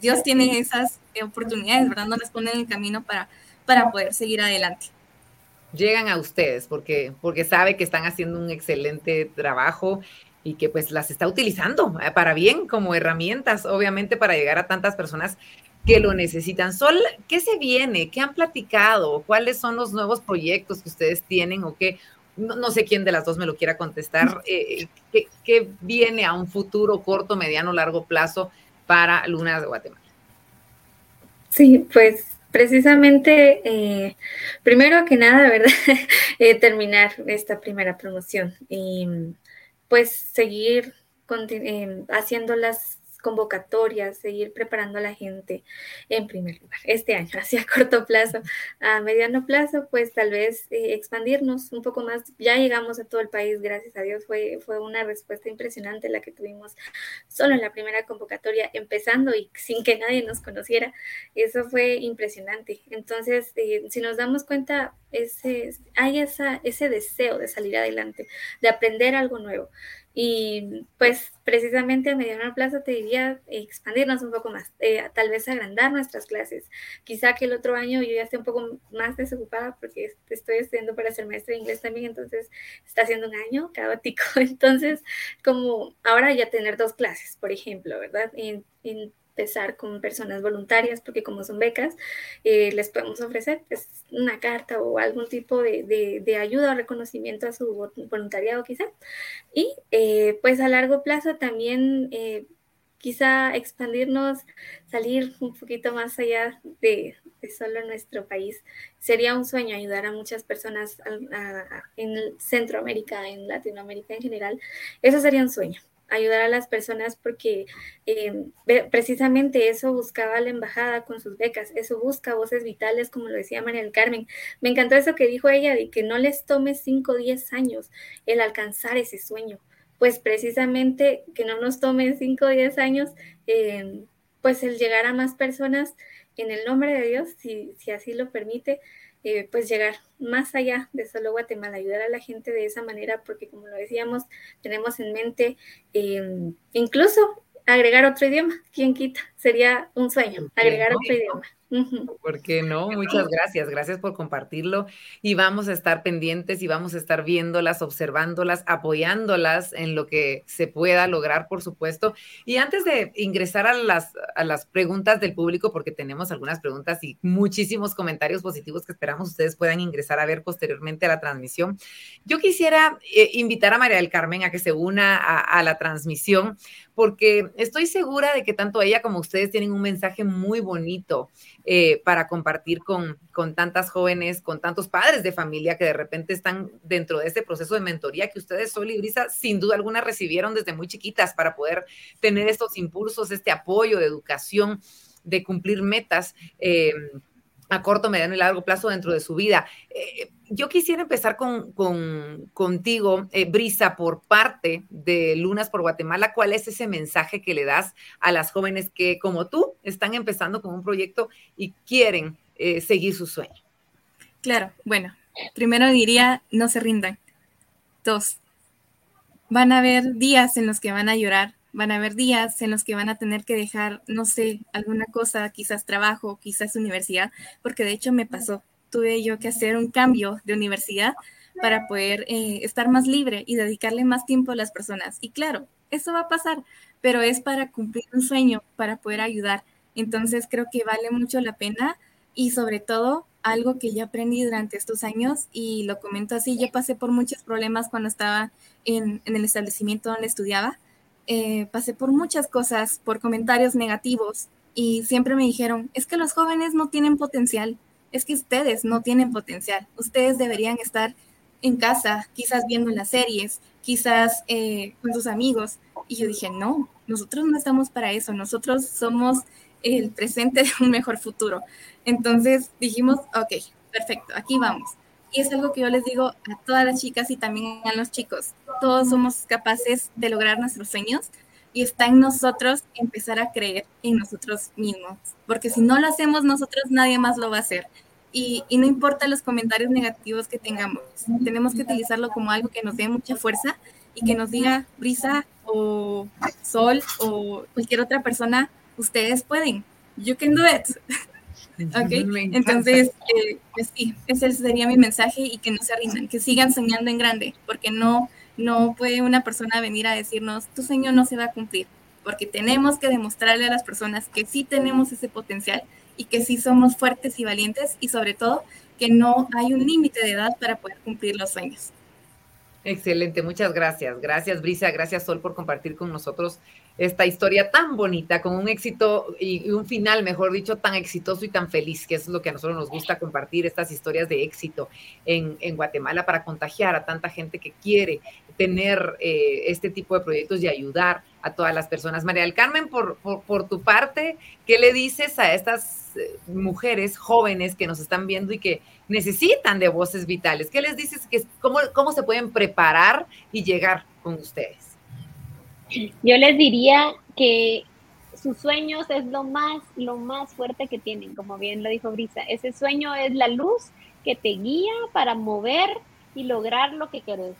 Dios tiene esas oportunidades, ¿verdad? Nos las pone en el camino para, para poder seguir adelante. Llegan a ustedes porque, porque sabe que están haciendo un excelente trabajo y que pues las está utilizando eh, para bien como herramientas, obviamente para llegar a tantas personas que lo necesitan. Sol, ¿qué se viene? ¿Qué han platicado? ¿Cuáles son los nuevos proyectos que ustedes tienen o qué, no, sé quién de las dos me lo quiera contestar, eh, ¿qué, viene a un futuro corto, mediano, largo plazo para Lunas de Guatemala? Sí, pues precisamente, eh, primero que nada, ¿verdad? Eh, terminar esta primera promoción y pues seguir haciendo las convocatorias, seguir preparando a la gente en primer lugar este año, hacia corto plazo. A mediano plazo, pues tal vez eh, expandirnos un poco más. Ya llegamos a todo el país, gracias a Dios. Fue, fue una respuesta impresionante la que tuvimos solo en la primera convocatoria, empezando y sin que nadie nos conociera. Eso fue impresionante. Entonces, eh, si nos damos cuenta, ese, hay esa, ese deseo de salir adelante, de aprender algo nuevo. Y pues precisamente a mediano plazo te diría expandirnos un poco más, eh, tal vez agrandar nuestras clases. Quizá que el otro año yo ya esté un poco más desocupada porque estoy estudiando para ser maestra de inglés también, entonces está haciendo un año caótico. Entonces, como ahora ya tener dos clases, por ejemplo, ¿verdad? Empezar con personas voluntarias, porque como son becas, eh, les podemos ofrecer pues, una carta o algún tipo de, de, ayuda o reconocimiento a su voluntariado quizá. Y eh, pues a largo plazo también eh, quizá expandirnos, salir un poquito más allá de, de, solo nuestro país. Sería un sueño ayudar a muchas personas en Centroamérica, en Latinoamérica en general. Eso sería un sueño ayudar a las personas porque eh, precisamente eso buscaba la embajada con sus becas, eso busca voces vitales, como lo decía María del Carmen. Me encantó eso que dijo ella, de que no les tome 5 o 10 años el alcanzar ese sueño, pues precisamente que no nos tome 5 o 10 años, eh, pues el llegar a más personas en el nombre de Dios, si, si así lo permite, eh, pues llegar más allá de solo Guatemala, ayudar a la gente de esa manera, porque como lo decíamos, tenemos en mente em, incluso agregar otro idioma, ¿quién quita? sería un sueño, agregar otro idioma. ¿Por qué no? Muchas gracias. Gracias por compartirlo. Y vamos a estar pendientes y vamos a estar viéndolas, observándolas, apoyándolas en lo que se pueda lograr, por supuesto. Y antes de ingresar a las, a las preguntas del público, porque tenemos algunas preguntas y muchísimos comentarios positivos que esperamos ustedes puedan ingresar a ver posteriormente a la transmisión, yo quisiera eh, invitar a María del Carmen a que se una a, a la transmisión, porque estoy segura de que tanto ella como ustedes tienen un mensaje muy bonito eh, para compartir con, con tantas jóvenes, con tantos padres de familia que de repente están dentro de este proceso de mentoría que ustedes, Sol y Brisa, sin duda alguna recibieron desde muy chiquitas para poder tener estos impulsos, este apoyo de educación, de cumplir metas. Eh, a corto, mediano y largo plazo dentro de su vida. Eh, yo quisiera empezar con, contigo, eh, Brisa, por parte de Lunas por Guatemala. ¿Cuál es ese mensaje que le das a las jóvenes que, como tú, están empezando con un proyecto y quieren eh, seguir su sueño? Claro, bueno, primero diría, no se rindan. Dos, van a haber días en los que van a llorar, van a haber días en los que van a tener que dejar, no sé, alguna cosa, quizás trabajo, quizás universidad, porque de hecho me pasó. Tuve yo que hacer un cambio de universidad para poder eh, estar más libre y dedicarle más tiempo a las personas. Y claro, eso va a pasar, pero es para cumplir un sueño, para poder ayudar. Entonces creo que vale mucho la pena y sobre todo algo que yo aprendí durante estos años y lo comento así, yo pasé por muchos problemas cuando estaba en, en el establecimiento donde estudiaba eh, pasé por muchas cosas, por comentarios negativos y siempre me dijeron, es que los jóvenes no tienen potencial, es que ustedes no tienen potencial, ustedes deberían estar en casa, quizás viendo las series, quizás eh, con sus amigos. Y yo dije, no, nosotros no estamos para eso, nosotros somos el presente de un mejor futuro. Entonces dijimos, ok, perfecto, aquí vamos. Y es algo que yo les digo a todas las chicas y también a los chicos. Todos somos capaces de lograr nuestros sueños y está en nosotros empezar a creer en nosotros mismos. Porque si no lo hacemos nosotros, nadie más lo va a hacer. Y, no importa los comentarios negativos que tengamos, tenemos que utilizarlo como algo que nos dé mucha fuerza y que nos diga, Brisa o Sol o cualquier otra persona, ustedes pueden. You can do it. ¿Ok? Entonces, eh, pues sí, ese sería mi mensaje y que no se rindan, que sigan soñando en grande, porque no, no puede una persona venir a decirnos, tu sueño no se va a cumplir, porque tenemos que demostrarle a las personas que sí tenemos ese potencial y que sí somos fuertes y valientes y sobre todo que no hay un límite de edad para poder cumplir los sueños. Excelente, muchas gracias. Gracias, Brisa. Gracias, Sol, por compartir con nosotros esta historia tan bonita, con un éxito y, un final, mejor dicho, tan exitoso y tan feliz, que es lo que a nosotros nos gusta compartir, estas historias de éxito en, Guatemala para contagiar a tanta gente que quiere tener eh, este tipo de proyectos y ayudar a todas las personas. María del Carmen, por, por, tu parte, ¿qué le dices a estas eh, mujeres jóvenes que nos están viendo y que necesitan de voces vitales? ¿Qué les dices? Que, cómo, ¿Cómo se pueden preparar y llegar con ustedes? Yo les diría que sus sueños es lo más, lo más fuerte que tienen, como bien lo dijo Brisa. Ese sueño es la luz que te guía para mover y lograr lo que querés.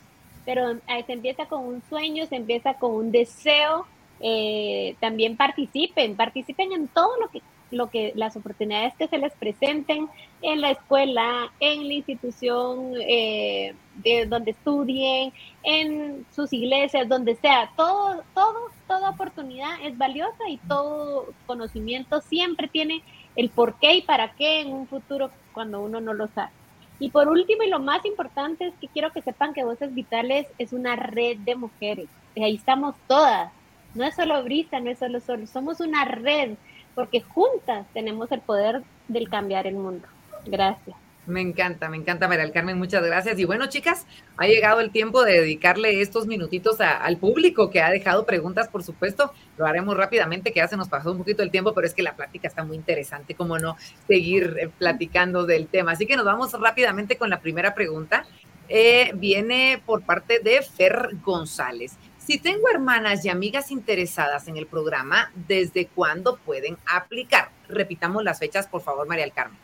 Pero eh, se empieza con un sueño, se empieza con un deseo. Eh, también participen, participen en todo lo que lo que las oportunidades que se les presenten en la escuela, en la institución eh, de donde estudien, en sus iglesias, donde sea, todo, todo, toda oportunidad es valiosa y todo conocimiento siempre tiene el por qué y para qué en un futuro cuando uno no lo sabe. Y por último y lo más importante es que quiero que sepan que Voces Vitales es una red de mujeres. Y ahí estamos todas. No es solo Brisa, no es solo Sol, somos una red porque juntas tenemos el poder del cambiar el mundo. Gracias. Me encanta, me encanta, María del Carmen, muchas gracias. Y bueno, chicas, ha llegado el tiempo de dedicarle estos minutitos al público que ha dejado preguntas, por supuesto. Lo haremos rápidamente, que ya se nos pasó un poquito el tiempo, pero es que la plática está muy interesante, como no seguir eh, platicando del tema. Así que nos vamos rápidamente con la primera pregunta. Eh, viene por parte de Fer González. Si tengo hermanas y amigas interesadas en el programa, ¿desde cuándo pueden aplicar? Repitamos las fechas, por favor, María del Carmen.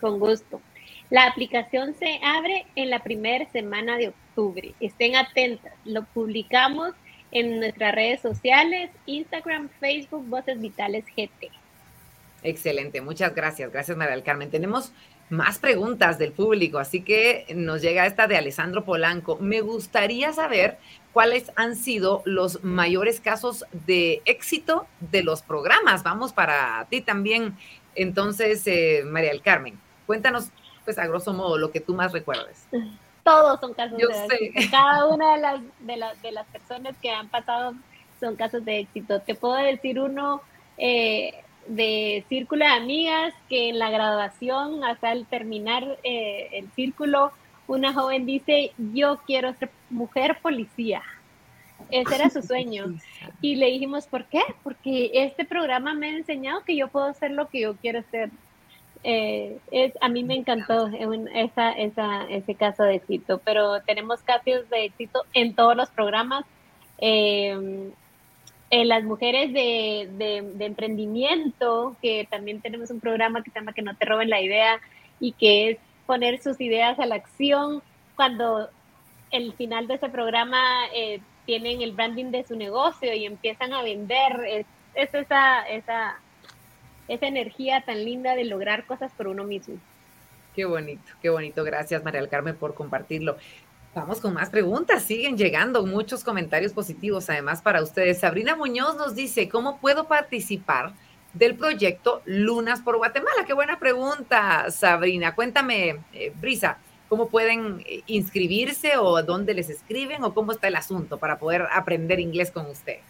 Con gusto. La aplicación se abre en la primera semana de octubre. Estén atentas. Lo publicamos en nuestras redes sociales, Instagram, Facebook, Voces Vitales GT. Excelente, muchas gracias. Gracias, María del Carmen. Tenemos más preguntas del público, así que nos llega esta de Alessandro Polanco. Me gustaría saber cuáles han sido los mayores casos de éxito de los programas. Vamos para ti también. Entonces, eh, María del Carmen, cuéntanos, pues a grosso modo, lo que tú más recuerdes. Todos son casos de éxito. Cada una de las, de, las, de las personas que han pasado son casos de éxito. Te puedo decir uno, eh, de círculo de amigas que en la graduación, hasta el terminar eh, el círculo, una joven dice, yo quiero ser mujer policía. Ese era su sueño. Y le dijimos, ¿por qué? Porque este programa me ha enseñado que yo puedo ser lo que yo quiero ser. Eh, es, a mí me encantó esa, esa, ese caso de éxito, pero tenemos casos de éxito en todos los programas. Eh, eh, las mujeres de, de, emprendimiento, que también tenemos un programa que se llama Que no te roben la idea y que es poner sus ideas a la acción cuando el final de ese programa eh, tienen el branding de su negocio y empiezan a vender. Es, es esa, esa, esa energía tan linda de lograr cosas por uno mismo. Qué bonito, qué bonito. Gracias, María del Carmen, por compartirlo. Vamos con más preguntas, siguen llegando muchos comentarios positivos además para ustedes. Sabrina Muñoz nos dice, ¿cómo puedo participar del proyecto Lunas por Guatemala? Qué buena pregunta, Sabrina. Cuéntame, eh, Brisa, ¿cómo pueden eh, inscribirse o dónde les escriben o cómo está el asunto para poder aprender inglés con ustedes?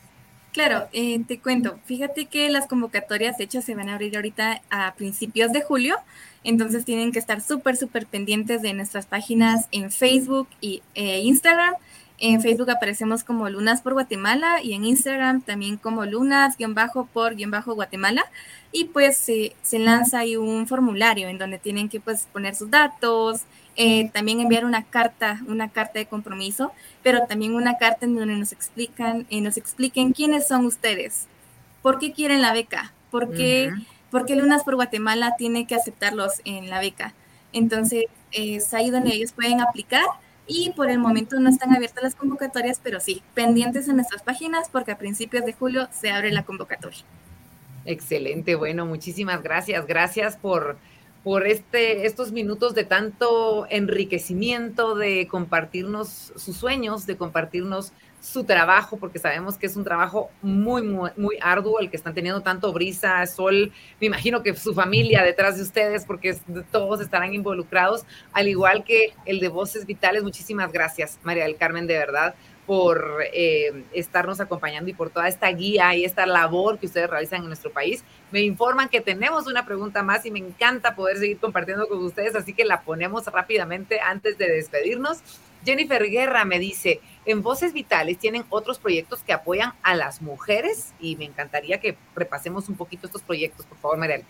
Claro, eh, te cuento. Fíjate que las convocatorias, hecho, se van a abrir ahorita a principios de julio. Entonces tienen que estar súper, súper pendientes de nuestras páginas en Facebook e Instagram. En Facebook aparecemos como Lunas por Guatemala y en Instagram también como Lunas-por-Guatemala. Y pues se, se lanza ahí un formulario en donde tienen que pues poner sus datos, eh, también enviar una carta, una carta de compromiso, pero también una carta en donde nos explican, eh, nos expliquen quiénes son ustedes, por qué quieren la beca, por qué, Lunas por Guatemala tiene que aceptarlos en la beca. Entonces, es ahí donde ellos pueden aplicar y por el momento no están abiertas las convocatorias, pero sí, pendientes en nuestras páginas porque a principios de julio se abre la convocatoria. Excelente, bueno, muchísimas gracias. Gracias por por este, estos minutos de tanto enriquecimiento, de compartirnos sus sueños, de compartirnos su trabajo, porque sabemos que es un trabajo muy, muy, muy arduo el que están teniendo tanto brisa, sol, me imagino que su familia detrás de ustedes, porque todos estarán involucrados, al igual que el de Voces Vitales. Muchísimas gracias, María del Carmen, de verdad por eh, estarnos acompañando y por toda esta guía y esta labor que ustedes realizan en nuestro país. Me informan que tenemos una pregunta más y me encanta poder seguir compartiendo con ustedes, así que la ponemos rápidamente antes de despedirnos. Jennifer Guerra me dice, en Voces Vitales tienen otros proyectos que apoyan a las mujeres y me encantaría que repasemos un poquito estos proyectos, por favor, María del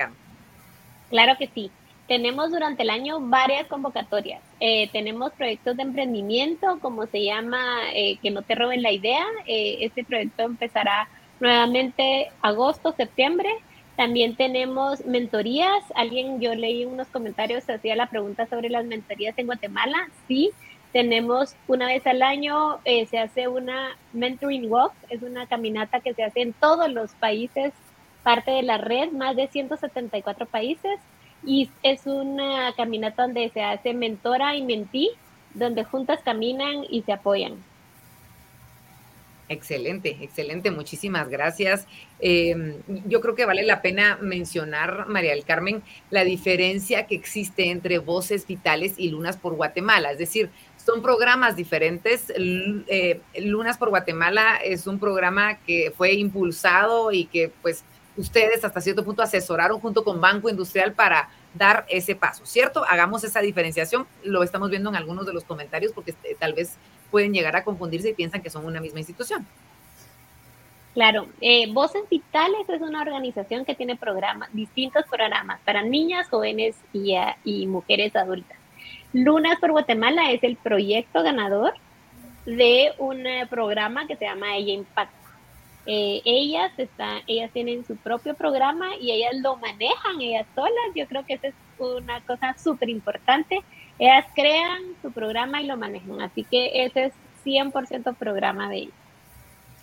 Claro que sí. Tenemos durante el año varias convocatorias. Eh, tenemos proyectos de emprendimiento, como se llama eh, Que no te roben la idea. Eh, este proyecto empezará nuevamente agosto, septiembre. También tenemos mentorías. Alguien, yo leí unos comentarios, hacía la pregunta sobre las mentorías en Guatemala. Sí, tenemos una vez al año, se hace una mentoring walk, es una caminata que se hace en todos los países, parte de la red, más de 174 países y es una caminata donde se hace mentora y mentí, donde juntas caminan y se apoyan. Excelente, excelente, muchísimas gracias. Em, yo creo que vale la pena mencionar, María del Carmen, la diferencia que existe entre Voces Vitales y Lunas por Guatemala. Es decir, son programas diferentes. Eh, Lunas por Guatemala es un programa que fue impulsado y que pues ustedes hasta cierto punto asesoraron junto con Banco Industrial para dar ese paso, ¿cierto? Hagamos esa diferenciación, lo estamos viendo en algunos de los comentarios porque este, tal vez pueden llegar a confundirse y piensan que son una misma institución. Claro, eh, Voces Vitales es una organización que tiene programas, distintos programas para niñas, jóvenes y, eh, y mujeres adultas. Lunas por Guatemala es el proyecto ganador de un eh, programa que se llama Ella Impacta eh, ellas, están, ellas tienen su propio programa y ellas lo manejan ellas solas. Yo creo que esa es una cosa súper importante. Ellas crean su programa y lo manejan. Así que ese es 100% programa de ellas.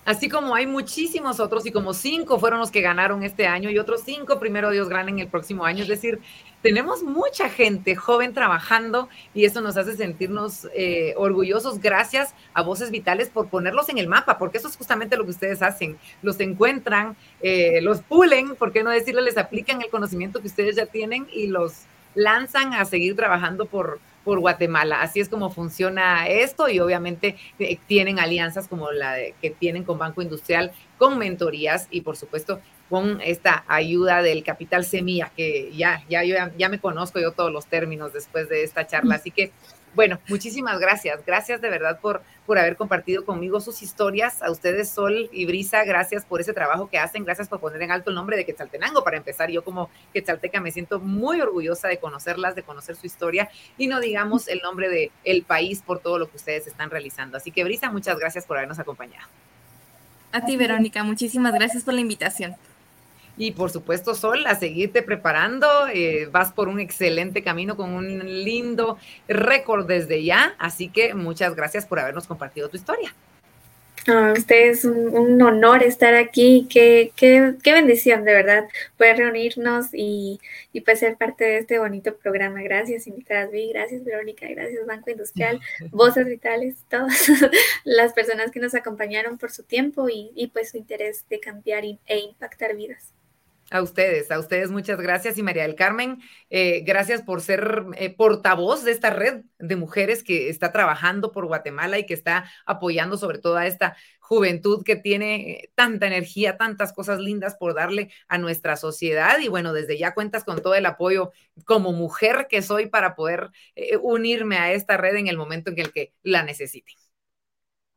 Así como hay muchísimos otros y como cinco fueron los que ganaron este año y otros cinco, primero Dios, ganen el próximo año. Es decir, tenemos mucha gente joven trabajando y eso nos hace sentirnos eh, orgullosos. Gracias a Voces Vitales por ponerlos en el mapa, porque eso es justamente lo que ustedes hacen. Los encuentran, eh, los pulen, ¿por qué no decirle? Les aplican el conocimiento que ustedes ya tienen y los lanzan a seguir trabajando por, por Guatemala. Así es como funciona esto y obviamente eh, tienen alianzas como la que tienen con Banco Industrial, con mentorías y por supuesto con esta ayuda del capital semilla, que ya, ya, ya, ya me conozco yo todos los términos después de esta charla. Así que bueno, muchísimas gracias. Gracias de verdad por, por haber compartido conmigo sus historias. A ustedes, Sol y Brisa, gracias por ese trabajo que hacen. Gracias por poner en alto el nombre de Quetzaltenango. Para empezar, yo como quetzalteca me siento muy orgullosa de conocerlas, de conocer su historia y no digamos el nombre del el país por todo lo que ustedes están realizando. Así que, Brisa, muchas gracias por habernos acompañado. A ti, Verónica, muchísimas gracias por la invitación. Y por supuesto, Sol, a seguirte preparando. Eh, vas por un excelente camino con un lindo récord desde ya. Así que muchas gracias por habernos compartido tu historia. A ustedes un, un, honor estar aquí, qué, qué, qué, bendición de verdad poder reunirnos y, y pues ser parte de este bonito programa. Gracias, invitadas Vi, gracias Verónica, gracias Banco Industrial, Voces Vitales, todas las personas que nos acompañaron por su tiempo y, y pues su interés de cambiar e impactar vidas. A ustedes, a ustedes muchas gracias y María del Carmen, eh, gracias por ser eh, portavoz de esta red de mujeres que está trabajando por Guatemala y que está apoyando sobre todo a esta juventud que tiene eh, tanta energía, tantas cosas lindas por darle a nuestra sociedad y bueno, desde ya cuentas con todo el apoyo como mujer que soy para poder eh, unirme a esta red en el momento en el que la necesite.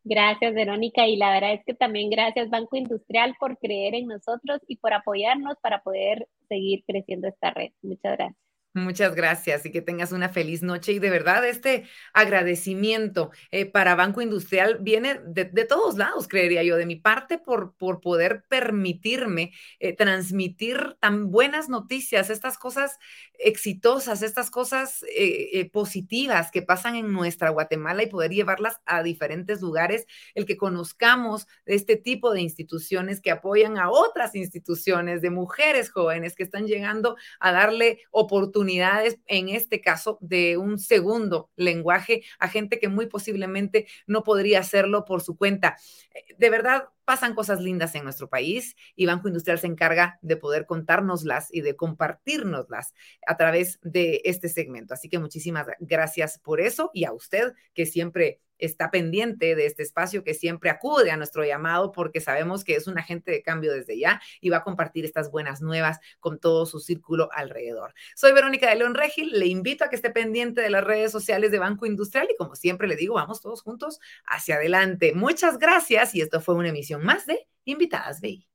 Gracias, Verónica. Y la verdad es que también gracias, Banco Industrial, por creer en nosotros y por apoyarnos para poder seguir creciendo esta red. Muchas gracias. Muchas gracias y que tengas una feliz noche. Y de verdad, este agradecimiento eh, para Banco Industrial viene de, de, todos lados, creería yo, de mi parte, por, por poder permitirme eh, transmitir tan buenas noticias, estas cosas exitosas, estas cosas eh, positivas que pasan en nuestra Guatemala y poder llevarlas a diferentes lugares, el que conozcamos este tipo de instituciones que apoyan a otras instituciones de mujeres jóvenes que están llegando a darle oportunidades oportunidades, en este caso, de un segundo lenguaje a gente que muy posiblemente no podría hacerlo por su cuenta. Eh, de verdad, pasan cosas lindas en nuestro país y Banco Industrial se encarga de poder contárnoslas y de compartirnoslas a través de este segmento. Así que muchísimas gracias por eso y a usted que siempre está pendiente de este espacio, que siempre acude a nuestro llamado porque sabemos que es un agente de cambio desde ya y va a compartir estas buenas nuevas con todo su círculo alrededor. Soy Verónica de León Regil, le invito a que esté pendiente de las redes sociales de Banco Industrial y como siempre le digo, vamos todos juntos hacia adelante. Muchas gracias y esto fue una emisión más de Invitadas BI.